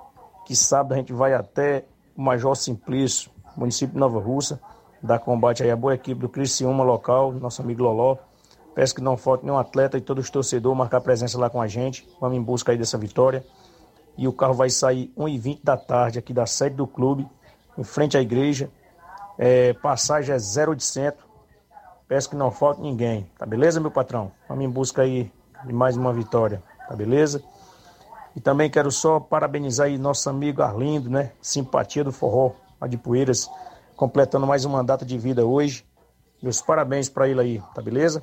Que sábado a gente vai até o Major Simplício, município de Nova Russa, dar combate aí a boa equipe do Criciúma local, nosso amigo Loló. Peço que não falte nenhum atleta e todos os torcedores marcar presença lá com a gente. Vamos em busca aí dessa vitória. E o carro vai sair 1h20 da tarde aqui da sede do clube, em frente à igreja. É, passagem é 0800. Peço que não falte ninguém. Tá beleza, meu patrão? Vamos em busca aí de mais uma vitória. Tá beleza? E também quero só parabenizar aí nosso amigo Arlindo, né? Simpatia do Forró, lá de Poeiras, completando mais um mandato de vida hoje. Meus parabéns para ele aí, tá beleza?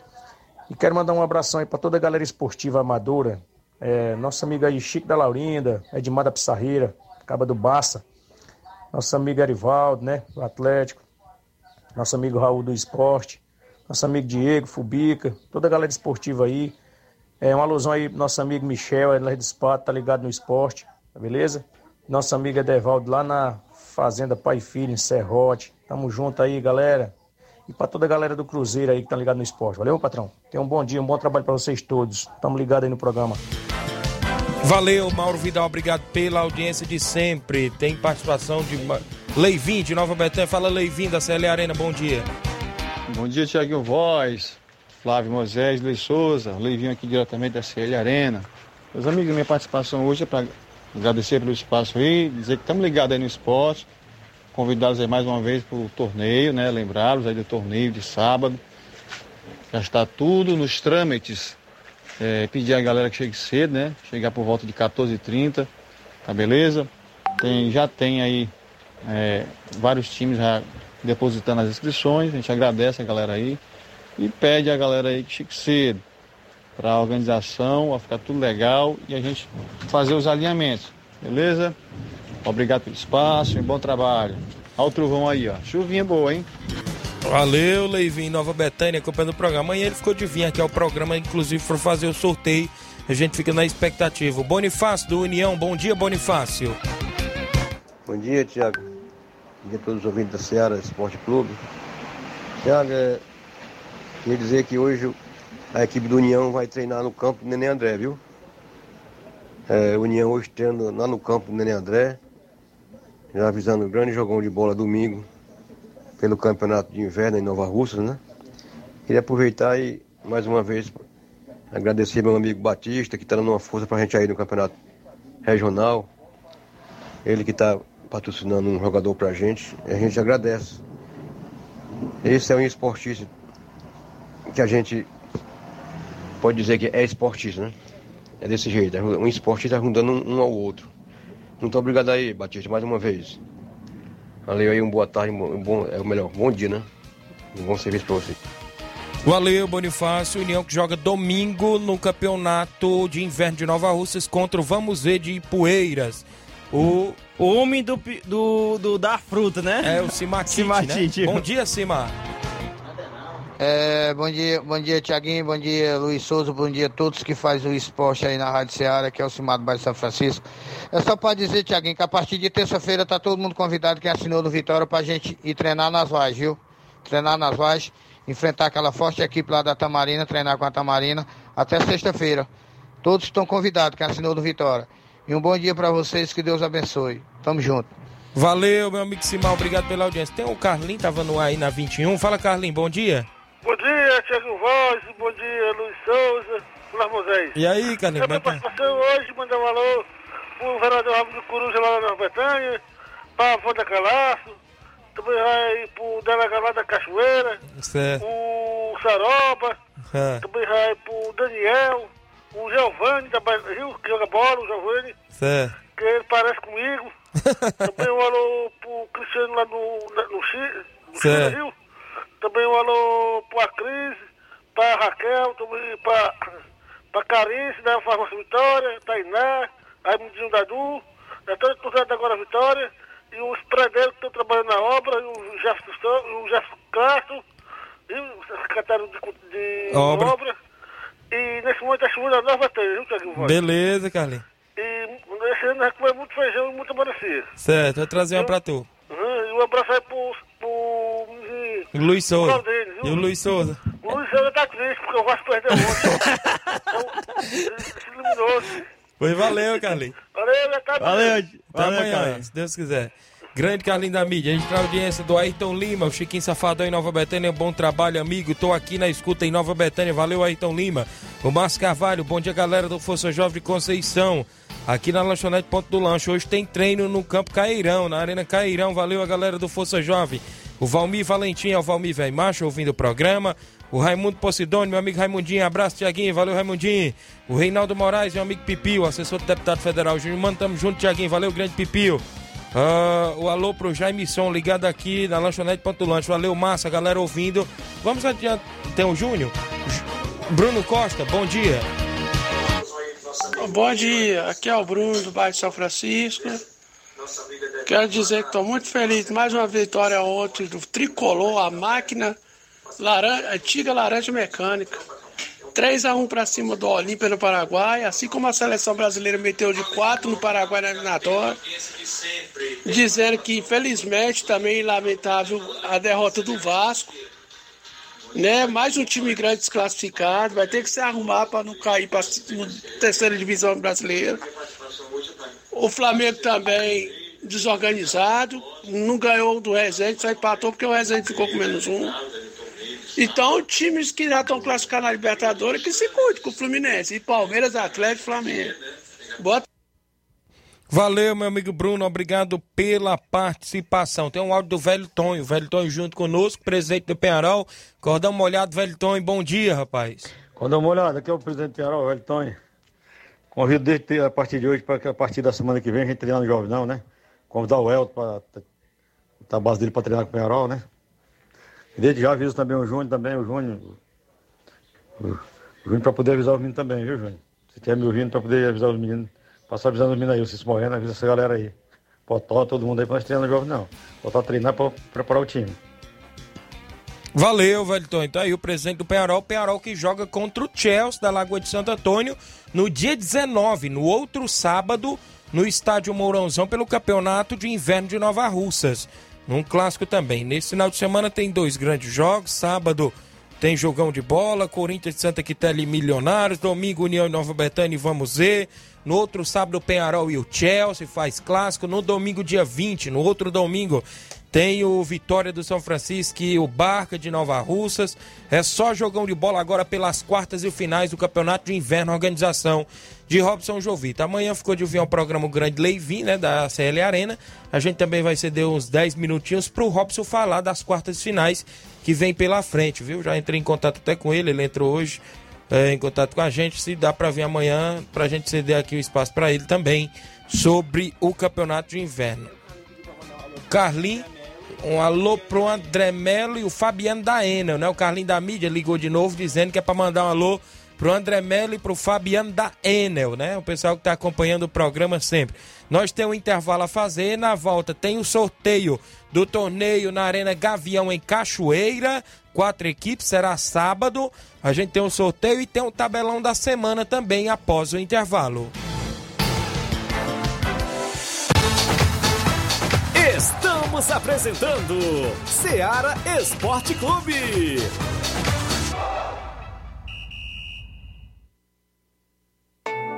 E quero mandar um abração aí para toda a galera esportiva amadora. É, nosso amigo aí Chico da Laurinda, Edmar da Pissarreira, Caba do Baça. Nosso amigo Arivaldo, né? Do Atlético. Nosso amigo Raul do Esporte. Nosso amigo Diego, Fubica. Toda a galera esportiva aí. É, uma alusão aí nosso amigo Michel, é do Espato, tá ligado no esporte, tá beleza? Nosso amigo Edevaldo lá na Fazenda Pai e Filho, em Serrote. Tamo junto aí, galera. E pra toda a galera do Cruzeiro aí que tá ligado no esporte. Valeu, patrão? Tenha um bom dia, um bom trabalho pra vocês todos. Tamo ligado aí no programa. Valeu, Mauro Vidal, obrigado pela audiência de sempre. Tem participação de Leivin, de Nova Betânia. Fala, Leivin, da CL Arena, bom dia. Bom dia, Tiaguinho Voz, Flávio Moisés, Lei Souza, Leivinho aqui diretamente da CL Arena. Meus amigos, minha participação hoje é para agradecer pelo espaço aí, dizer que estamos ligados aí no esporte, convidá-los aí mais uma vez para o torneio, né? Lembrá-los aí do torneio de sábado. Já está tudo nos trâmites. É, pedir a galera que chegue cedo, né? Chegar por volta de 14h30, tá beleza? Tem, já tem aí é, vários times já depositando as inscrições, a gente agradece a galera aí e pede a galera aí que chegue cedo para a organização, vai ficar tudo legal e a gente fazer os alinhamentos, beleza? Obrigado pelo espaço e bom trabalho. Olha o trovão aí, ó. Chuvinha boa, hein? Valeu, Leivin, Nova Betânia, acompanhando o programa. Amanhã ele ficou de vir aqui ao programa, inclusive para fazer o sorteio. A gente fica na expectativa. O Bonifácio do União, bom dia, Bonifácio. Bom dia, Tiago. Dia a todos os ouvintes da Seara Esporte Clube. É, queria dizer que hoje a equipe do União vai treinar no campo do Neném André, viu? É, União hoje treina lá no campo do Neném André. Já avisando um grande jogão de bola domingo pelo campeonato de inverno em Nova Russa, né? Queria aproveitar e mais uma vez agradecer meu amigo Batista, que está dando uma força para a gente aí no campeonato regional. Ele que está patrocinando um jogador pra gente, a gente agradece. Esse é um esportista que a gente pode dizer que é esportista, né? É desse jeito, é um esportista ajudando um, um ao outro. Muito obrigado aí, Batista, mais uma vez. Valeu aí, uma boa tarde, um bom, é o melhor, bom dia, né? Um bom serviço pra você. Valeu, Bonifácio. União que joga domingo no campeonato de inverno de Nova Russas contra o Vamos Ver de Poeiras. O, o homem do, do, do, da fruta, né? É, o Cimatite, Cimatite. Né? Bom dia, Cima. É, bom dia, bom dia, Tiaguinho, bom dia, Luiz Souza, bom dia a todos que fazem o esporte aí na Rádio Ceará, que é o Cimado Bairro São Francisco. É só para dizer, Tiaguinho, que a partir de terça-feira tá todo mundo convidado que assinou no Vitória pra gente ir treinar nas vagens, viu? Treinar nas vagens, enfrentar aquela forte equipe lá da Tamarina, treinar com a Tamarina, até sexta-feira. Todos estão convidados que assinou no Vitória. E um bom dia para vocês, que Deus abençoe. Tamo junto. Valeu, meu amigo Simão, obrigado pela audiência. Tem o Carlinho, tava no ar aí na 21. Fala, Carlinho, bom dia. Bom dia, Tiago Voz, bom dia, Luiz Souza, Flávio Moisés. E aí, Carlinho? Minha participação hoje, mandar um alô pro vereador Ramos do Coruja lá na Nova Betânia, pra Fonda Calaço, também vai pro delegado lá da Cachoeira, certo. o Saroba, é. também vai pro Daniel, o Giovanni, da Rio, que joga bola, o Giovanni, certo. que ele parece comigo. também um alô pro Cristiano lá no, no, Chile, no Chile, Rio. Também um alô pra Cris, pra Raquel, também pra, pra Carice, da Farmácia Vitória, Tainá, Raimundinho Dadu, da toda a torcida agora Vitória, e os predeiros que estão trabalhando na obra, e o Jefferson, o Jefferson Castro, e o secretário de, de obra. obra. E nesse momento a chuva nova tem, viu, Tiago? Beleza, Carlinhos. E esse ano gente comeu muito feijão e muita melancia. Certo, vou trazer uma pra tu. Uhum, e um abraço aí pro, pro Luiz Souza. Dele, e o Luiz Souza. O Luiz Souza tá triste porque eu gosto de perder ontem. então, se eliminou. Pois valeu, Carlinhos. Valeu, até Valeu, Até valeu, amanhã, Carlinhos. se Deus quiser. Grande Carlinhos da mídia, a gente na audiência do Ayrton Lima, o Chiquinho Safadão em Nova Betânia, bom trabalho, amigo. Tô aqui na escuta em Nova Betânia, valeu Ayrton Lima. O Márcio Carvalho, bom dia galera do Força Jovem de Conceição. Aqui na lanchonete Ponto do Lanche. Hoje tem treino no Campo Cairão, na Arena Cairão. Valeu a galera do Força Jovem. O Valmir Valentim é o Valmir Velho Macho, ouvindo o programa. O Raimundo Posidônio, meu amigo Raimundinho. Abraço, Tiaguinho. Valeu, Raimundinho. O Reinaldo Moraes, meu amigo Pipio, assessor do deputado federal Júnior. Mano, tamo junto, Tiaguinho. Valeu, grande Pipio. Ah, o alô pro Jaime Som, ligado aqui na lanchonete Ponto Lanche. Valeu, massa, galera ouvindo. Vamos adiante. Tem o Júnior? Bruno Costa, bom dia. Bom dia, aqui é o Bruno do bairro de São Francisco. Quero dizer que estou muito feliz. Mais uma vitória ontem do Tricolor, a máquina laranja, antiga laranja mecânica. 3 a 1 para cima do Olímpia no Paraguai, assim como a seleção brasileira meteu de 4 no Paraguai na eliminatória. Dizendo que, infelizmente, também lamentável a derrota do Vasco. Né? Mais um time grande desclassificado, vai ter que se arrumar para não cair para a terceira divisão brasileira. O Flamengo também desorganizado, não ganhou do Resende, só empatou porque o Resende ficou com menos um. Então, times que já estão classificados na Libertadores, que se cuide com o Fluminense. E Palmeiras, Atlético e Flamengo. Boa Valeu, meu amigo Bruno, obrigado pela participação. Tem um áudio do Velho Tonho, o Velho Tonho junto conosco, presidente do Penharol. Cordão molhado, Velho Tonho, bom dia, rapaz. Cordão molhado, aqui é o presidente do Penharol, Velho Tonho. Convido desde a partir de hoje para que a partir da semana que vem a gente treinar no Jovenão, né? Convidar o Elton para a base dele para treinar com o Penharol, né? Desde já aviso também o Júnior, também, o Júnior. O, Júnior para poder avisar os meninos também, viu, Júnior? Se tiver me ouvindo para poder avisar os meninos. Passar avisando os meninos aí, o Cício Moreno, avisa essa galera aí. Potó, todo mundo aí para nós treinar Jovem, não. Potó treinar para preparar o time. Valeu, Velton. Então aí o presidente do Penharol, Penharol que joga contra o Chelsea da Lagoa de Santo Antônio no dia 19, no outro sábado, no estádio Mourãozão, pelo campeonato de inverno de Nova Russas. Um clássico também. Nesse final de semana tem dois grandes jogos. Sábado tem jogão de bola, Corinthians de Santa Quitéria e Milionários. Domingo, União e Nova Betânia e Vamos ver. No outro sábado, Penharol e o Chelsea faz clássico. No domingo, dia 20, no outro domingo, tem o Vitória do São Francisco e o Barca de Nova Russas. É só jogão de bola agora pelas quartas e finais do Campeonato de Inverno, organização de Robson Jovita. Amanhã ficou de ouvir um programa grande Leivin, né, da CL Arena. A gente também vai ceder uns 10 minutinhos pro Robson falar das quartas finais que vem pela frente, viu? Já entrei em contato até com ele, ele entrou hoje é, em contato com a gente. Se dá para vir amanhã, para a gente ceder aqui o espaço para ele também sobre o campeonato de inverno. Carlin, um alô pro André Melo e o Fabiano da Enel, né? O Carlinho da mídia ligou de novo dizendo que é para mandar um alô pro André Melo e pro Fabiano da Enel, né? O pessoal que tá acompanhando o programa sempre. Nós temos um intervalo a fazer, na volta tem o sorteio do torneio na Arena Gavião em Cachoeira, quatro equipes, será sábado. A gente tem um sorteio e tem o um tabelão da semana também após o intervalo. Estamos apresentando Seara Esporte Clube.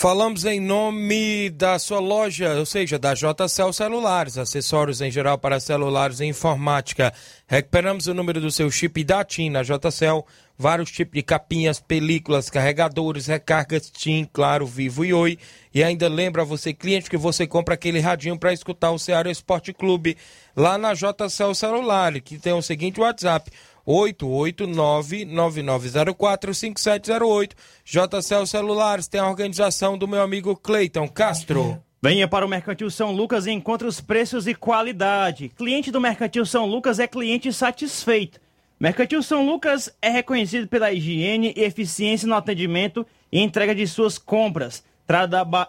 Falamos em nome da sua loja, ou seja, da JCL Celulares, acessórios em geral para celulares e informática. Recuperamos o número do seu chip da TIM na JCL, vários tipos de capinhas, películas, carregadores, recargas TIM, Claro, Vivo e Oi. E ainda lembra você, cliente, que você compra aquele radinho para escutar o Ceará Esporte Clube lá na JCL Celulares, que tem o seguinte WhatsApp, 889-9904-5708. JCL Celulares tem a organização do meu amigo Cleiton Castro. Venha para o Mercantil São Lucas e encontre os preços e qualidade. Cliente do Mercantil São Lucas é cliente satisfeito. Mercantil São Lucas é reconhecido pela higiene e eficiência no atendimento e entrega de suas compras. Tra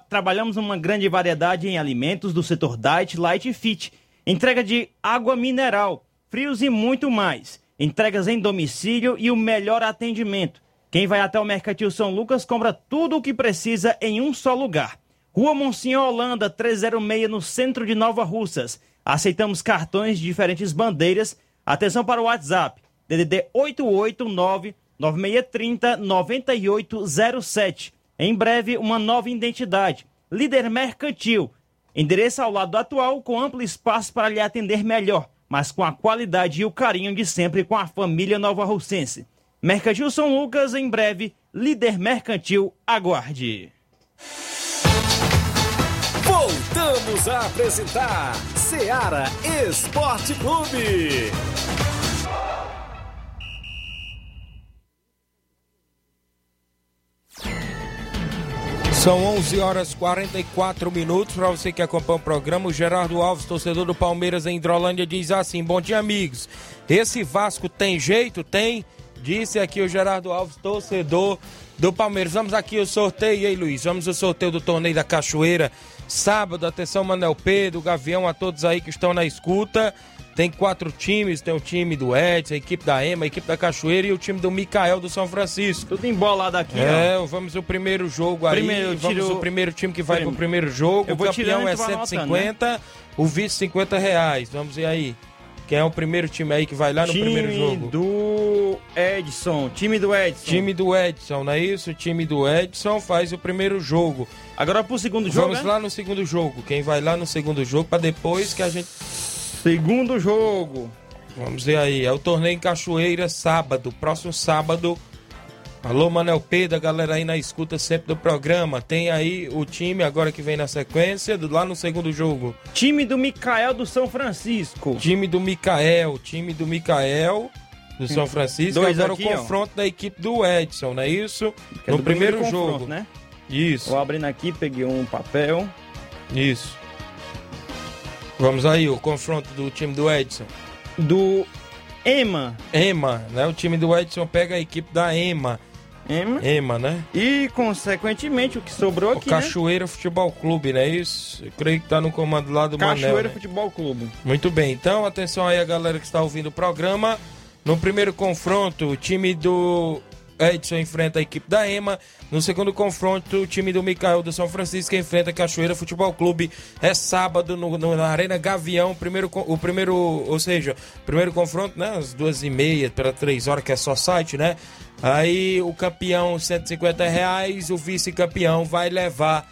trabalhamos uma grande variedade em alimentos do setor Diet, Light e Fit. Entrega de água mineral, frios e muito mais entregas em domicílio e o melhor atendimento. Quem vai até o Mercantil São Lucas compra tudo o que precisa em um só lugar. Rua Monsenhor Holanda, 306, no centro de Nova Russas. Aceitamos cartões de diferentes bandeiras. Atenção para o WhatsApp, DDD 889 9630 9807. Em breve, uma nova identidade. Líder Mercantil. Endereço ao lado atual, com amplo espaço para lhe atender melhor mas com a qualidade e o carinho de sempre com a família Nova Russense. Mercantil São Lucas, em breve, líder mercantil, aguarde. Voltamos a apresentar Seara Esporte Clube. São 11 horas 44 minutos. Para você que acompanha o programa, o Gerardo Alves, torcedor do Palmeiras em Hidrolândia, diz assim: Bom dia, amigos. Esse Vasco tem jeito? Tem. Disse aqui o Gerardo Alves, torcedor do Palmeiras. Vamos aqui o sorteio, aí, Luiz? Vamos o sorteio do torneio da Cachoeira. Sábado, atenção, Manel Pedro, Gavião, a todos aí que estão na escuta. Tem quatro times, tem o time do Edson, a equipe da Ema, a equipe da Cachoeira e o time do Micael do São Francisco. Tudo embolado aqui, É, ó. vamos o primeiro jogo aí. Primeiro, vamos tiro... o primeiro time que vai pro primeiro jogo. Eu o campeão é 150, né? o vice 50 reais. Vamos ver aí. Quem é o primeiro time aí que vai lá no time primeiro jogo? do Edson. Time do Edson. Time do Edson, não é isso? O time do Edson faz o primeiro jogo. Agora pro segundo jogo, Vamos né? lá no segundo jogo. Quem vai lá no segundo jogo para depois que a gente Segundo jogo. Vamos ver aí. É o torneio em Cachoeira, sábado. Próximo sábado. Alô, Manel Pedro, a galera aí na escuta sempre do programa. Tem aí o time agora que vem na sequência, do, lá no segundo jogo. Time do Micael do São Francisco. Time do Micael, time do Micael do São Francisco. Dois agora aqui, o confronto ó. da equipe do Edson, não é isso? É no primeiro, primeiro jogo. né? Isso. Vou abrindo aqui, peguei um papel. Isso. Vamos aí, o confronto do time do Edson. Do EMA. EMA, né? O time do Edson pega a equipe da EMA. EMA. EMA, né? E, consequentemente, o que sobrou o aqui, Cachoeira né? Futebol Clube, não é isso? Eu creio que tá no comando lá do Cachoeira Manel, né? Futebol Clube. Muito bem, então atenção aí a galera que está ouvindo o programa. No primeiro confronto, o time do Edson enfrenta a equipe da EMA. No segundo confronto, o time do Micael do São Francisco enfrenta Cachoeira Futebol Clube. É sábado no, no- na Arena Gavião. Primeiro, o primeiro, ou seja, primeiro confronto, né? Às duas e meia para três horas, que é só site, né? Aí o campeão, 150 reais. O vice-campeão vai levar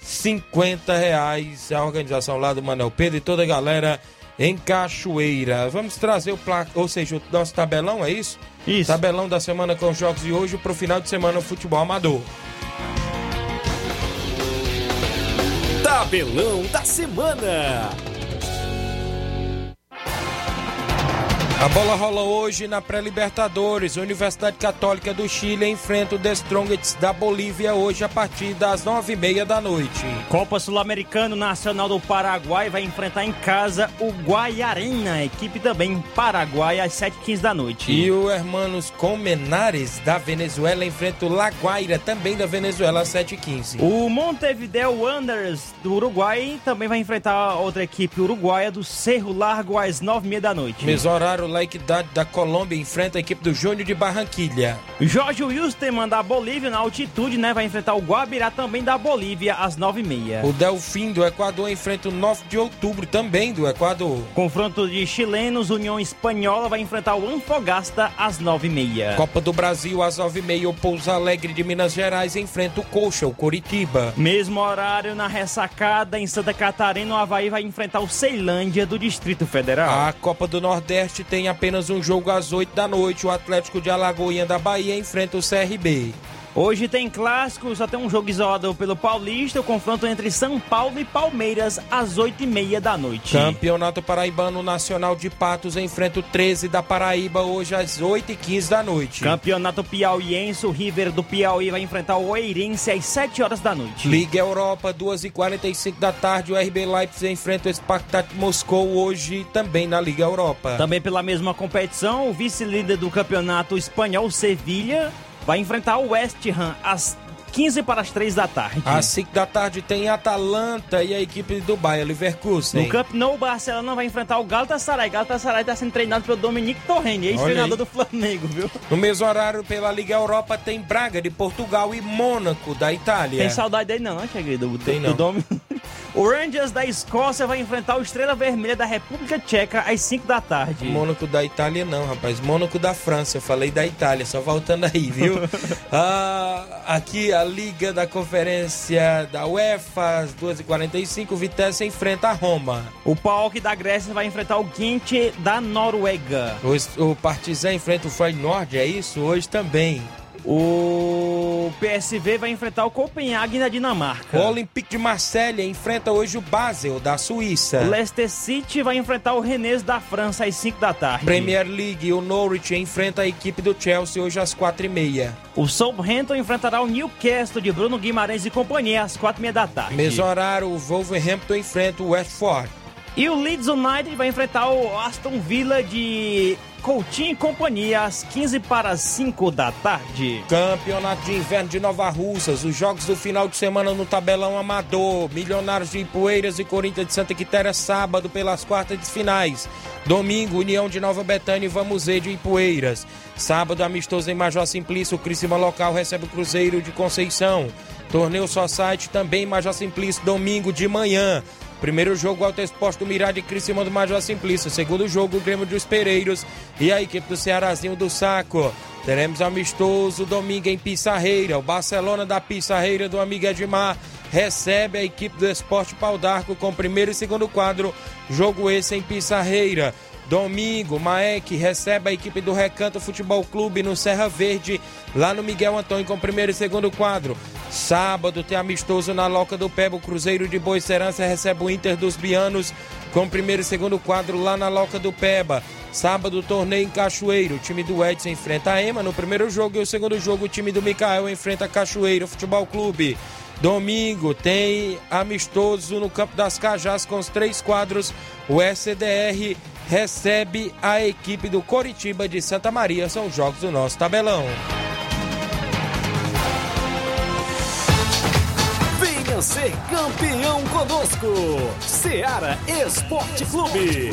50 reais. A organização lá do Manel Pedro e toda a galera em Cachoeira. Vamos trazer o placa, ou seja, o nosso tabelão, é isso? Isso. Tabelão da semana com os jogos de hoje pro final de semana o futebol amador. Tabelão da semana. A bola rola hoje na pré-Libertadores. Universidade Católica do Chile enfrenta o The Strongest da Bolívia hoje a partir das nove e meia da noite. Copa Sul-Americano Nacional do Paraguai vai enfrentar em casa o Guaiarena, equipe também Paraguai, às 7h15 da noite. E o Hermanos Comenares da Venezuela enfrenta o La Guaira, também da Venezuela, às 7h15. O Montevideo Wanderers do Uruguai também vai enfrentar outra equipe uruguaia do Cerro Largo às 9h30 da noite. Mesmo horário, La Equidade da Colômbia enfrenta a equipe do Júnior de Barranquilha. Jorge Wilstermann da Bolívia, na altitude, né, vai enfrentar o Guabirá também da Bolívia às 9h30. O Delfim do Equador enfrenta o 9 de outubro, também do Equador. Confronto de chilenos, União Espanhola vai enfrentar o Anfogasta às 9h30. Copa do Brasil, às 9h30, o Pouso Alegre de Minas Gerais enfrenta o Coxa, o Coritiba. Mesmo horário na ressacada em Santa Catarina, o Havaí vai enfrentar o Ceilândia do Distrito Federal. A Copa do Nordeste tem apenas um jogo às 8 da noite. O Atlético de Alagoinha da Bahia enfrenta o CRB. Hoje tem clássico, só tem um jogo isolado pelo Paulista, o confronto entre São Paulo e Palmeiras às 8h30 da noite. Campeonato Paraibano Nacional de Patos enfrenta o 13 da Paraíba hoje às 8h15 da noite. Campeonato Piauiense, o River do Piauí vai enfrentar o Oeirense às 7 horas da noite. Liga Europa, 2h45 da tarde, o RB Leipzig enfrenta o Spartak Moscou hoje também na Liga Europa. Também pela mesma competição, o vice-líder do campeonato espanhol, Sevilha, vai enfrentar o West Ham às 15 para as 3 da tarde. Às 5 da tarde tem Atalanta e a equipe do Bayer Leverkusen. No Camp Nou, o Barcelona vai enfrentar o Galatasaray. Galatasaray está sendo treinado pelo Dominique Torrent, Olha ex-treinador do Flamengo, viu? No mesmo horário, pela Liga Europa, tem Braga de Portugal e Mônaco da Itália. Tem saudade dele não, né, Thiago? Do, Tem do não. Dom- O Rangers da Escócia vai enfrentar o Estrela Vermelha da República Tcheca às 5 da tarde. Mônaco da Itália não, rapaz. Mônaco da França. Eu falei da Itália, só voltando aí, viu? Ah, aqui a Liga da Conferência da UEFA, às 2h45, o Vitesse enfrenta a Roma. O PAOK da Grécia vai enfrentar o Gent da Noruega. O, o Partizan enfrenta o Feyenoord, é isso? Hoje também. O PSV vai enfrentar o Copenhague da Dinamarca. O Olympique de Marselha enfrenta hoje o Basel da Suíça. O Leicester City vai enfrentar o Rennes da França às 5 da tarde. Premier League, o Norwich enfrenta a equipe do Chelsea hoje às 4h30. O Southampton enfrentará o Newcastle de Bruno Guimarães e companhia às 4h30 da tarde. Mesmo horário, o Wolverhampton enfrenta o Westford. E o Leeds United vai enfrentar o Aston Villa de Coutinho e companhia às 15 para as 5 da tarde. Campeonato de Inverno de Nova Russas, os jogos do final de semana no tabelão amador, Milionários de Ipueiras e Corinthians de Santa Quitéria, sábado pelas quartas de finais. Domingo, União de Nova Betânia e Vamos Ver de Ipueiras. Sábado, amistoso em Major Simplício, o Criciúma local recebe o Cruzeiro de Conceição. Torneio site também em Major Simplício, domingo de manhã. Primeiro jogo, Alto Exposto do Mirade Criciúma do Major Simplício. Segundo jogo, o Grêmio dos Pereiros e a equipe do Cearazinho do Saco. Teremos amistoso domingo em Pissarreira. O Barcelona da Pissarreira do amigo Edmar recebe a equipe do Esporte Pau d'Arco com primeiro e segundo quadro. Jogo esse em Pissarreira. Domingo, Maek recebe a equipe do Recanto Futebol Clube no Serra Verde, lá no Miguel Antônio com primeiro e segundo quadro. Sábado tem amistoso na Loca do Pebo, Cruzeiro de Boa Serança recebe o Inter dos Bianos com primeiro e segundo quadro lá na Loca do Peba. Sábado, torneio em Cachoeiro. O time do Edson enfrenta a Ema no primeiro jogo e o segundo jogo, o time do Micael enfrenta Cachoeiro Futebol Clube. Domingo tem amistoso no Campo das Cajás com os três quadros. O SDR recebe a equipe do Coritiba de Santa Maria. São os jogos do nosso tabelão. Venha ser campeão conosco. Seara Esporte Clube.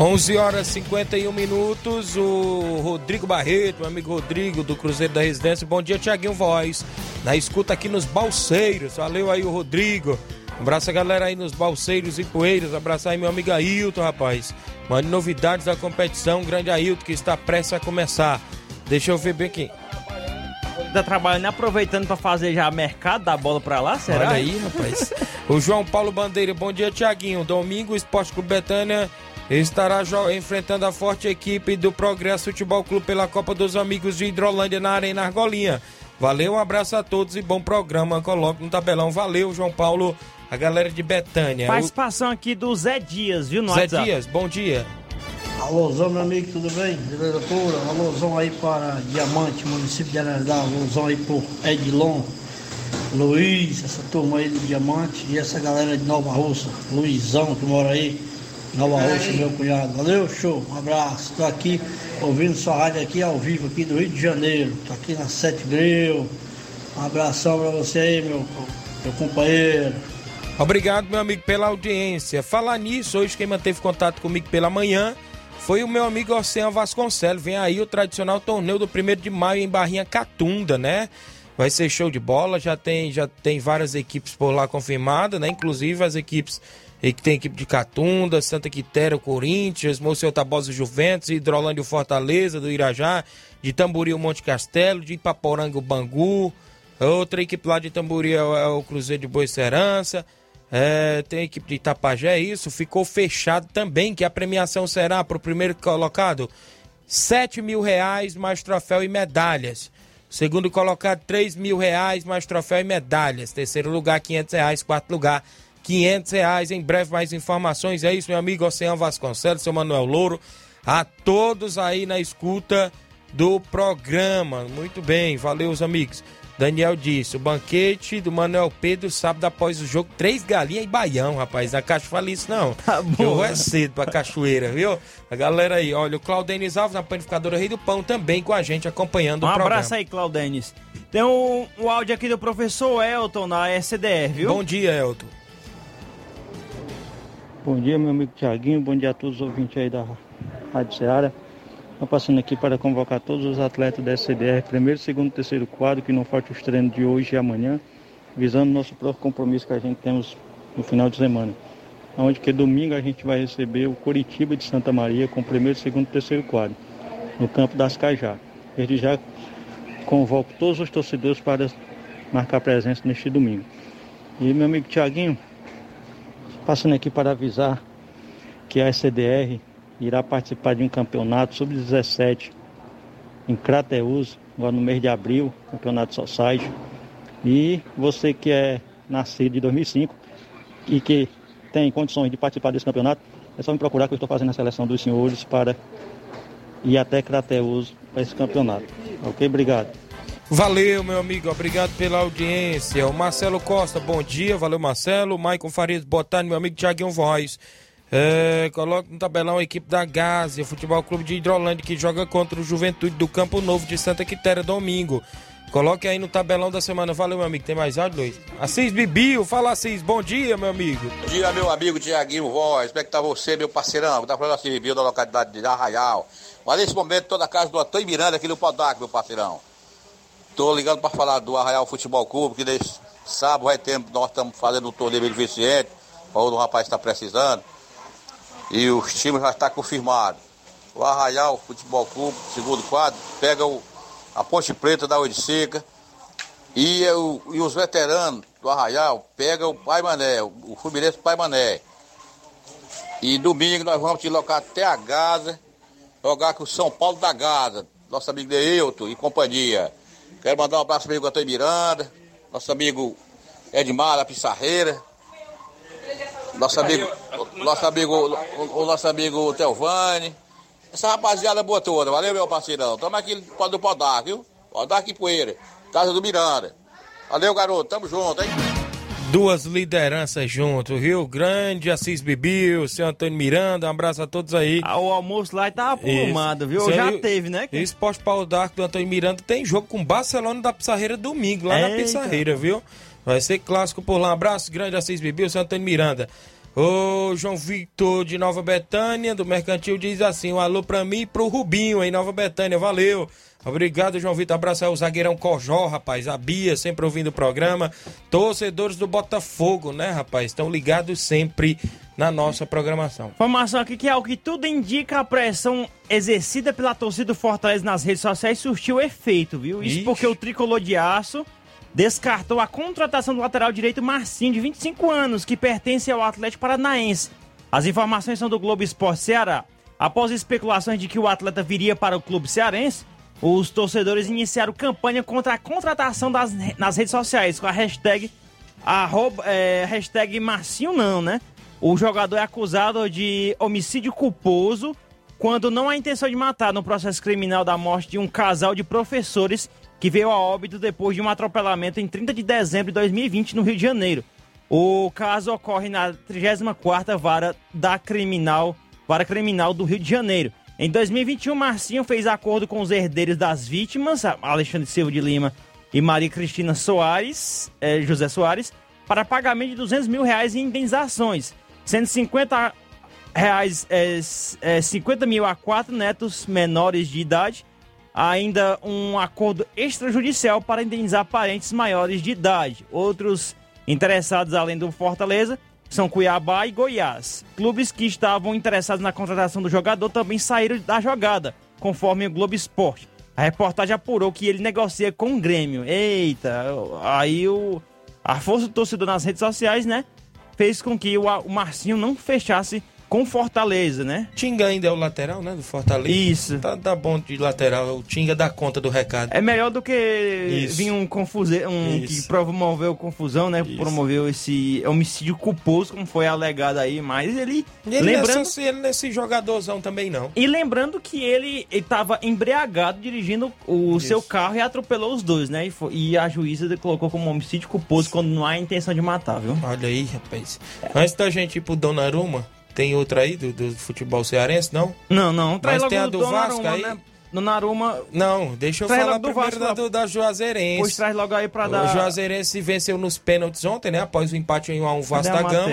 11 horas e 51 minutos. O Rodrigo Barreto, meu amigo Rodrigo do Cruzeiro da Residência. Bom dia, Tiaguinho Voz. Na escuta aqui nos Balseiros. Valeu aí o Rodrigo. Abraça a galera aí nos Balseiros e Poeiras. Abraçar aí meu amigo Ailton, rapaz. Mande novidades da competição. Grande Ailton que está prestes a começar. Deixa eu ver bem aqui. Tá trabalhando, aproveitando pra fazer já mercado da bola pra lá, será? Olha aí, rapaz. o João Paulo Bandeira, bom dia, Tiaguinho. Domingo, o Esporte Clube Betânia estará enfrentando a forte equipe do Progresso Futebol Clube pela Copa dos Amigos de Hidrolândia na Arena Argolinha. Valeu, um abraço a todos e bom programa. Coloque no tabelão. Valeu, João Paulo, a galera de Betânia. Participação aqui do Zé Dias, viu, no Zé WhatsApp. Dias, bom dia. Alôzão, meu amigo, tudo bem? Beleza pura? Alôzão aí para Diamante, município de Ararendá. Alôzão aí por Edilon, Luiz, essa turma aí do Diamante e essa galera de Nova Russa. Luizão que mora aí, Nova Russa, meu cunhado. Valeu, show, um abraço. Tô aqui ouvindo sua rádio aqui ao vivo, aqui do Rio de Janeiro. Tô aqui na Sete Greu. Um abração pra você aí, meu, meu companheiro. Obrigado, meu amigo, pela audiência. Falar nisso, hoje quem manteve contato comigo pela manhã foi o meu amigo Oceano Vasconcelos. Vem aí o tradicional torneio do 1 de maio em Barrinha Catunda, né? Vai ser show de bola, já tem, já tem várias equipes por lá confirmadas, né? Inclusive as equipes que tem equipe de Catunda, Santa Quitéria, Corinthians, Monsenhor Tabosa Juventus, Hidrolândia Fortaleza, do Irajá, de Tamboril Monte Castelo, de Ipaporanga Bangu, outra equipe lá de Tamboril é o- é Cruzeiro de Boa Serança, é, tem a equipe de Itapajé, isso ficou fechado também, que a premiação será para o primeiro colocado 7 mil reais mais troféu e medalhas. Segundo colocado, 3 mil reais mais troféu e medalhas. Terceiro lugar, 500 reais. Quarto lugar, 500 reais. Em breve, mais informações. É isso, meu amigo Oceano Vasconcelos, seu Manuel Louro. A todos aí na escuta do programa. Muito bem, valeu, os amigos. Daniel disse: o banquete do Manuel Pedro, sábado após o jogo, três galinhas e baião, rapaz. A caixa fala isso, não. Tá bom. é cedo pra cachoeira, viu? A galera aí, olha, o Claudenis Alves, na panificadora Rei do Pão, também com a gente acompanhando Um o programa. abraço aí, Claudenis. Tem um, um áudio aqui do professor Elton na SDR, viu? Bom dia, Elton. Bom dia, meu amigo Tiaguinho. Bom dia a todos os ouvintes aí da Rádio Ceará. Estou passando aqui para convocar todos os atletas da SCDR, primeiro, segundo e terceiro quadro, que não falte os treinos de hoje e amanhã, visando nosso próprio compromisso que a gente temos no final de semana. Onde que domingo a gente vai receber o Coritiba de Santa Maria com primeiro, segundo e terceiro quadro, no campo das Cajá. Desde já convoco todos os torcedores para marcar presença neste domingo. E meu amigo Tiaguinho, Passando aqui para avisar que a SCDR irá participar de um campeonato sub-17 em Crateus, agora no mês de abril, campeonato Society. E você que é nascido de 2005 e que tem condições de participar desse campeonato, é só me procurar que eu estou fazendo a seleção dos senhores para ir até Crateus para esse campeonato. Ok? Obrigado. Valeu, meu amigo. Obrigado pela audiência. O Marcelo Costa, bom dia. Valeu, Marcelo. Maicon Farias, boa tarde, meu amigo Tiaguinho Voz. É, coloca no tabelão a equipe da Gásia, Futebol Clube de Hidrolândia, que joga contra o Juventude do Campo Novo de Santa Quitéria, domingo. Coloque aí no tabelão da semana. Valeu, meu amigo. Tem mais áudio, Luiz? Assis Bibio, fala Assis. Bom dia, meu amigo. Bom dia, meu amigo Tiaguinho Voz. Como é que tá você, meu parceirão? Tá falando assim, viu, da localidade de Arraial. Mas nesse momento, toda a casa do Antônio Miranda aqui no Podac, meu parceirão. Tô ligando para falar do Arraial Futebol Clube, que nesse sábado vai ter, nós estamos fazendo um torneio beneficente, o rapaz está precisando. E os times já estão confirmados. O Arraial Futebol Clube, segundo quadro, pega o, a Ponte Preta da Ouriceca e, o- e os veteranos do Arraial pega o Pai Mané, o, o Fluminense Pai Mané. E domingo nós vamos te locar até a Gaza, jogar com o São Paulo da Gaza, nosso amigo Deilton e companhia. Quero mandar um abraço pro amigo Antônio Miranda, nosso amigo Edmar da Pissarreira, nosso amigo, nosso amigo, o, o nosso amigo Telvani, essa rapaziada boa toda, valeu meu parceirão. Tamo aqui do Podac, viu? Podac e Poeira, casa do Miranda. Valeu garoto, tamo junto, hein? Duas lideranças juntos, Rio Grande, Assis Bibio, seu Antônio Miranda, um abraço a todos aí. Ah, o almoço lá Isso. aprumado, viu? Isso Já aí, teve, né? E Esporte Pau d'Arco do Antônio Miranda tem jogo com Barcelona da Pissarreira domingo, lá na Eita. Pissarreira, viu? Vai ser clássico por lá. Um abraço grande, Assis Bibio, seu Antônio Miranda. O João Victor de Nova Betânia, do Mercantil, diz assim: um alô pra mim e pro Rubinho em Nova Betânia. Valeu. Obrigado, João Vitor. Abraço ao zagueirão Cojó, rapaz. A Bia, sempre ouvindo o programa. Torcedores do Botafogo, né, rapaz? Estão ligados sempre na nossa programação. Informação aqui que é o que tudo indica a pressão exercida pela torcida do Fortaleza nas redes sociais surtiu efeito, viu? Isso Ixi. porque o tricolor de aço descartou a contratação do lateral direito Marcinho, de 25 anos, que pertence ao Atlético Paranaense. As informações são do Globo Esporte Ceará. Após especulações de que o atleta viria para o clube cearense, os torcedores iniciaram campanha contra a contratação das, nas redes sociais com a hashtag, arroba, é, hashtag Marcinho não, né? O jogador é acusado de homicídio culposo quando não há intenção de matar no processo criminal da morte de um casal de professores que veio a óbito depois de um atropelamento em 30 de dezembro de 2020 no Rio de Janeiro. O caso ocorre na 34ª Vara da Criminal, Vara Criminal do Rio de Janeiro. Em 2021, Marcinho fez acordo com os herdeiros das vítimas, Alexandre Silva de Lima e Maria Cristina Soares, eh, José Soares, para pagamento de 200 mil reais em indenizações, sendo 50 reais, eh, s- eh, 50 mil a quatro netos menores de idade, ainda um acordo extrajudicial para indenizar parentes maiores de idade. Outros interessados, além do Fortaleza, são Cuiabá e Goiás. Clubes que estavam interessados na contratação do jogador também saíram da jogada, conforme o Globo Esporte. A reportagem apurou que ele negocia com o Grêmio. Eita, aí o, a força do torcedor nas redes sociais, né? Fez com que o, o Marcinho não fechasse com Fortaleza, né? Tinga ainda é o lateral, né? Do Fortaleza. Isso. Tá, tá bom de lateral. O Tinga dá conta do recado. É melhor do que Isso. vir um confuse... um que Isso. promoveu confusão, né? Promoveu esse homicídio culposo, como foi alegado aí, mas ele. Ele lembrando... associa ele nesse jogadorzão também, não. E lembrando que ele estava embriagado dirigindo o seu carro e atropelou os dois, né? E, foi- e a juíza colocou como homicídio culposo quando não há intenção de matar, viu? Olha aí, rapaz. Antes da gente ir pro Donnarumma, tem outra aí do, do futebol cearense, não? Não, não. Mas tem a o do Donnarumma, Vasco aí? né? Donnarumma... Não, deixa eu Traz falar do primeiro Vasco, da, do, da Juazeirense. Pois traz logo aí pra O dar... Juazeirense venceu nos pênaltis ontem, né? Após o empate em 1 a 1 Vasco da Gama.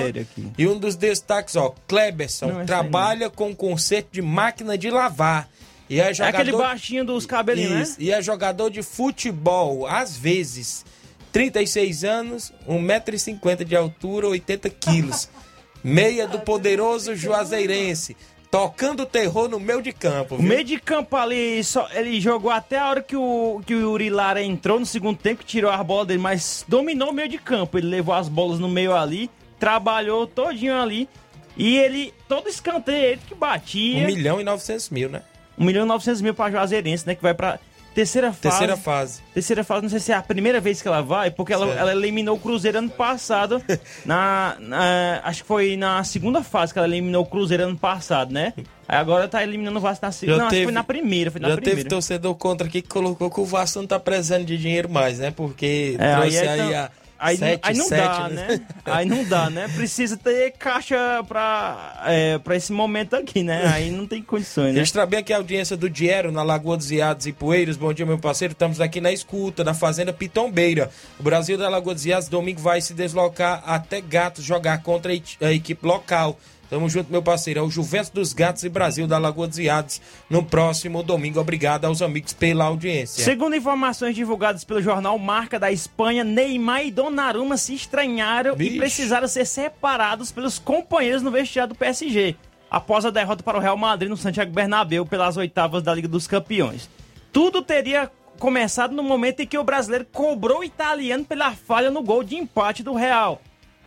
E um dos destaques, ó, Kleberson aí trabalha com conserto de máquina de lavar. E é É jogador... aquele baixinho dos cabelinhos, né? E é jogador de futebol, às vezes. 36 anos, 1,50m de altura, 80 quilos. Meia do poderoso Juazeirense. Tocando terror no meio de campo. O viu? meio de campo ali, só, ele jogou até a hora que o, que o Yuri Lara entrou no segundo tempo, tirou as bolas dele, mas dominou o meio de campo. Ele levou as bolas no meio ali, trabalhou todinho ali. E ele, todo escanteio, ele que batia. 1 milhão e 900 mil, né? 1 milhão e 900 mil pra Juazeirense, né? Que vai pra terceira fase. Terceira fase. Terceira fase, não sei se é a primeira vez que ela vai, porque ela, ela eliminou o Cruzeiro ano passado. na, na- Acho que foi na segunda fase que ela eliminou o Cruzeiro ano passado, né? Aí agora tá eliminando o Vasco na segunda. Não, acho que foi na primeira, foi na já primeira. teve torcedor contra aqui que colocou que o Vasco não tá precisando de dinheiro mais, né? Porque É, trouxe aí, aí, é tão- a aí, não- 7, aí não 7, dá, né? Aí não dá, né? Precisa ter caixa pra, é, pra esse momento aqui, né? Aí não tem condições, né? Registrar bem aqui a audiência do Diero na Lagoa dos Iados e Poeiros. Bom dia, meu parceiro. Estamos aqui na escuta, na Fazenda Pitombeira. O Brasil da Lagoa dos Iados, domingo, vai se deslocar até Gatos jogar contra a equipe local. Tamo junto, meu parceiro. É o Juventus dos Gatos e Brasil da Lagoa dos Iados no próximo domingo. Obrigado aos amigos pela audiência. Segundo informações divulgadas pelo jornal Marca da Espanha, Neymar e Donnarumma se estranharam Vixe. e precisaram ser separados pelos companheiros no vestiário do PSG, após a derrota para o Real Madrid no Santiago Bernabéu pelas oitavas da Liga dos Campeões. Tudo teria começado no momento em que o brasileiro cobrou o italiano pela falha no gol de empate do Real.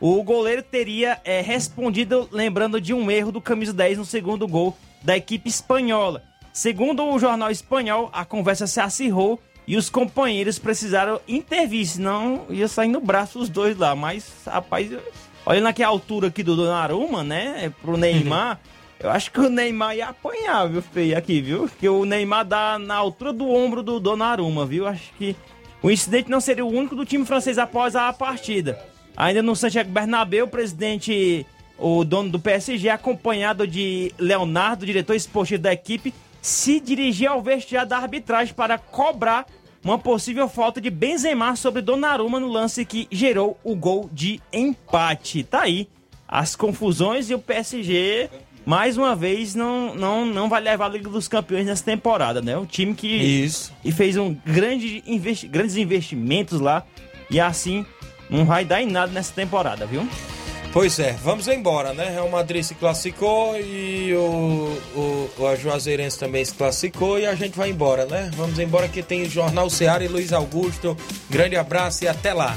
O goleiro teria eh, respondido lembrando de um erro do camisa 10 no segundo gol da equipe espanhola. Segundo o jornal espanhol, a conversa se acirrou e os companheiros precisaram intervir, senão ia sair no braço os dois lá. Mas, rapaz, olhando aqui a altura aqui do Donnarumma, né, pro Neymar, eu acho que o Neymar ia apanhar, viu, feio, aqui, viu? Que o Neymar dá na altura do ombro do Donnarumma, viu? Acho que o incidente não seria o único do time francês após a partida. Ainda no Santiago Bernabéu, o presidente, o dono do PSG, acompanhado de Leonardo, diretor esportivo da equipe, se dirigia ao vestiário da arbitragem para cobrar uma possível falta de Benzema sobre Donnarumma no lance que gerou o gol de empate. Tá aí as confusões e o PSG mais uma vez não, não, não vai levar a Liga dos Campeões nessa temporada, né? Um time que Isso. e fez um grande investi grandes investimentos lá e assim não vai dar em nada nessa temporada, viu? Pois é, vamos embora, né? Real Madrid se classificou e o, o, o a Juazeirense também se classificou e a gente vai embora, né? Vamos embora que tem Jornal Seara e Luiz Augusto. Grande abraço e até lá.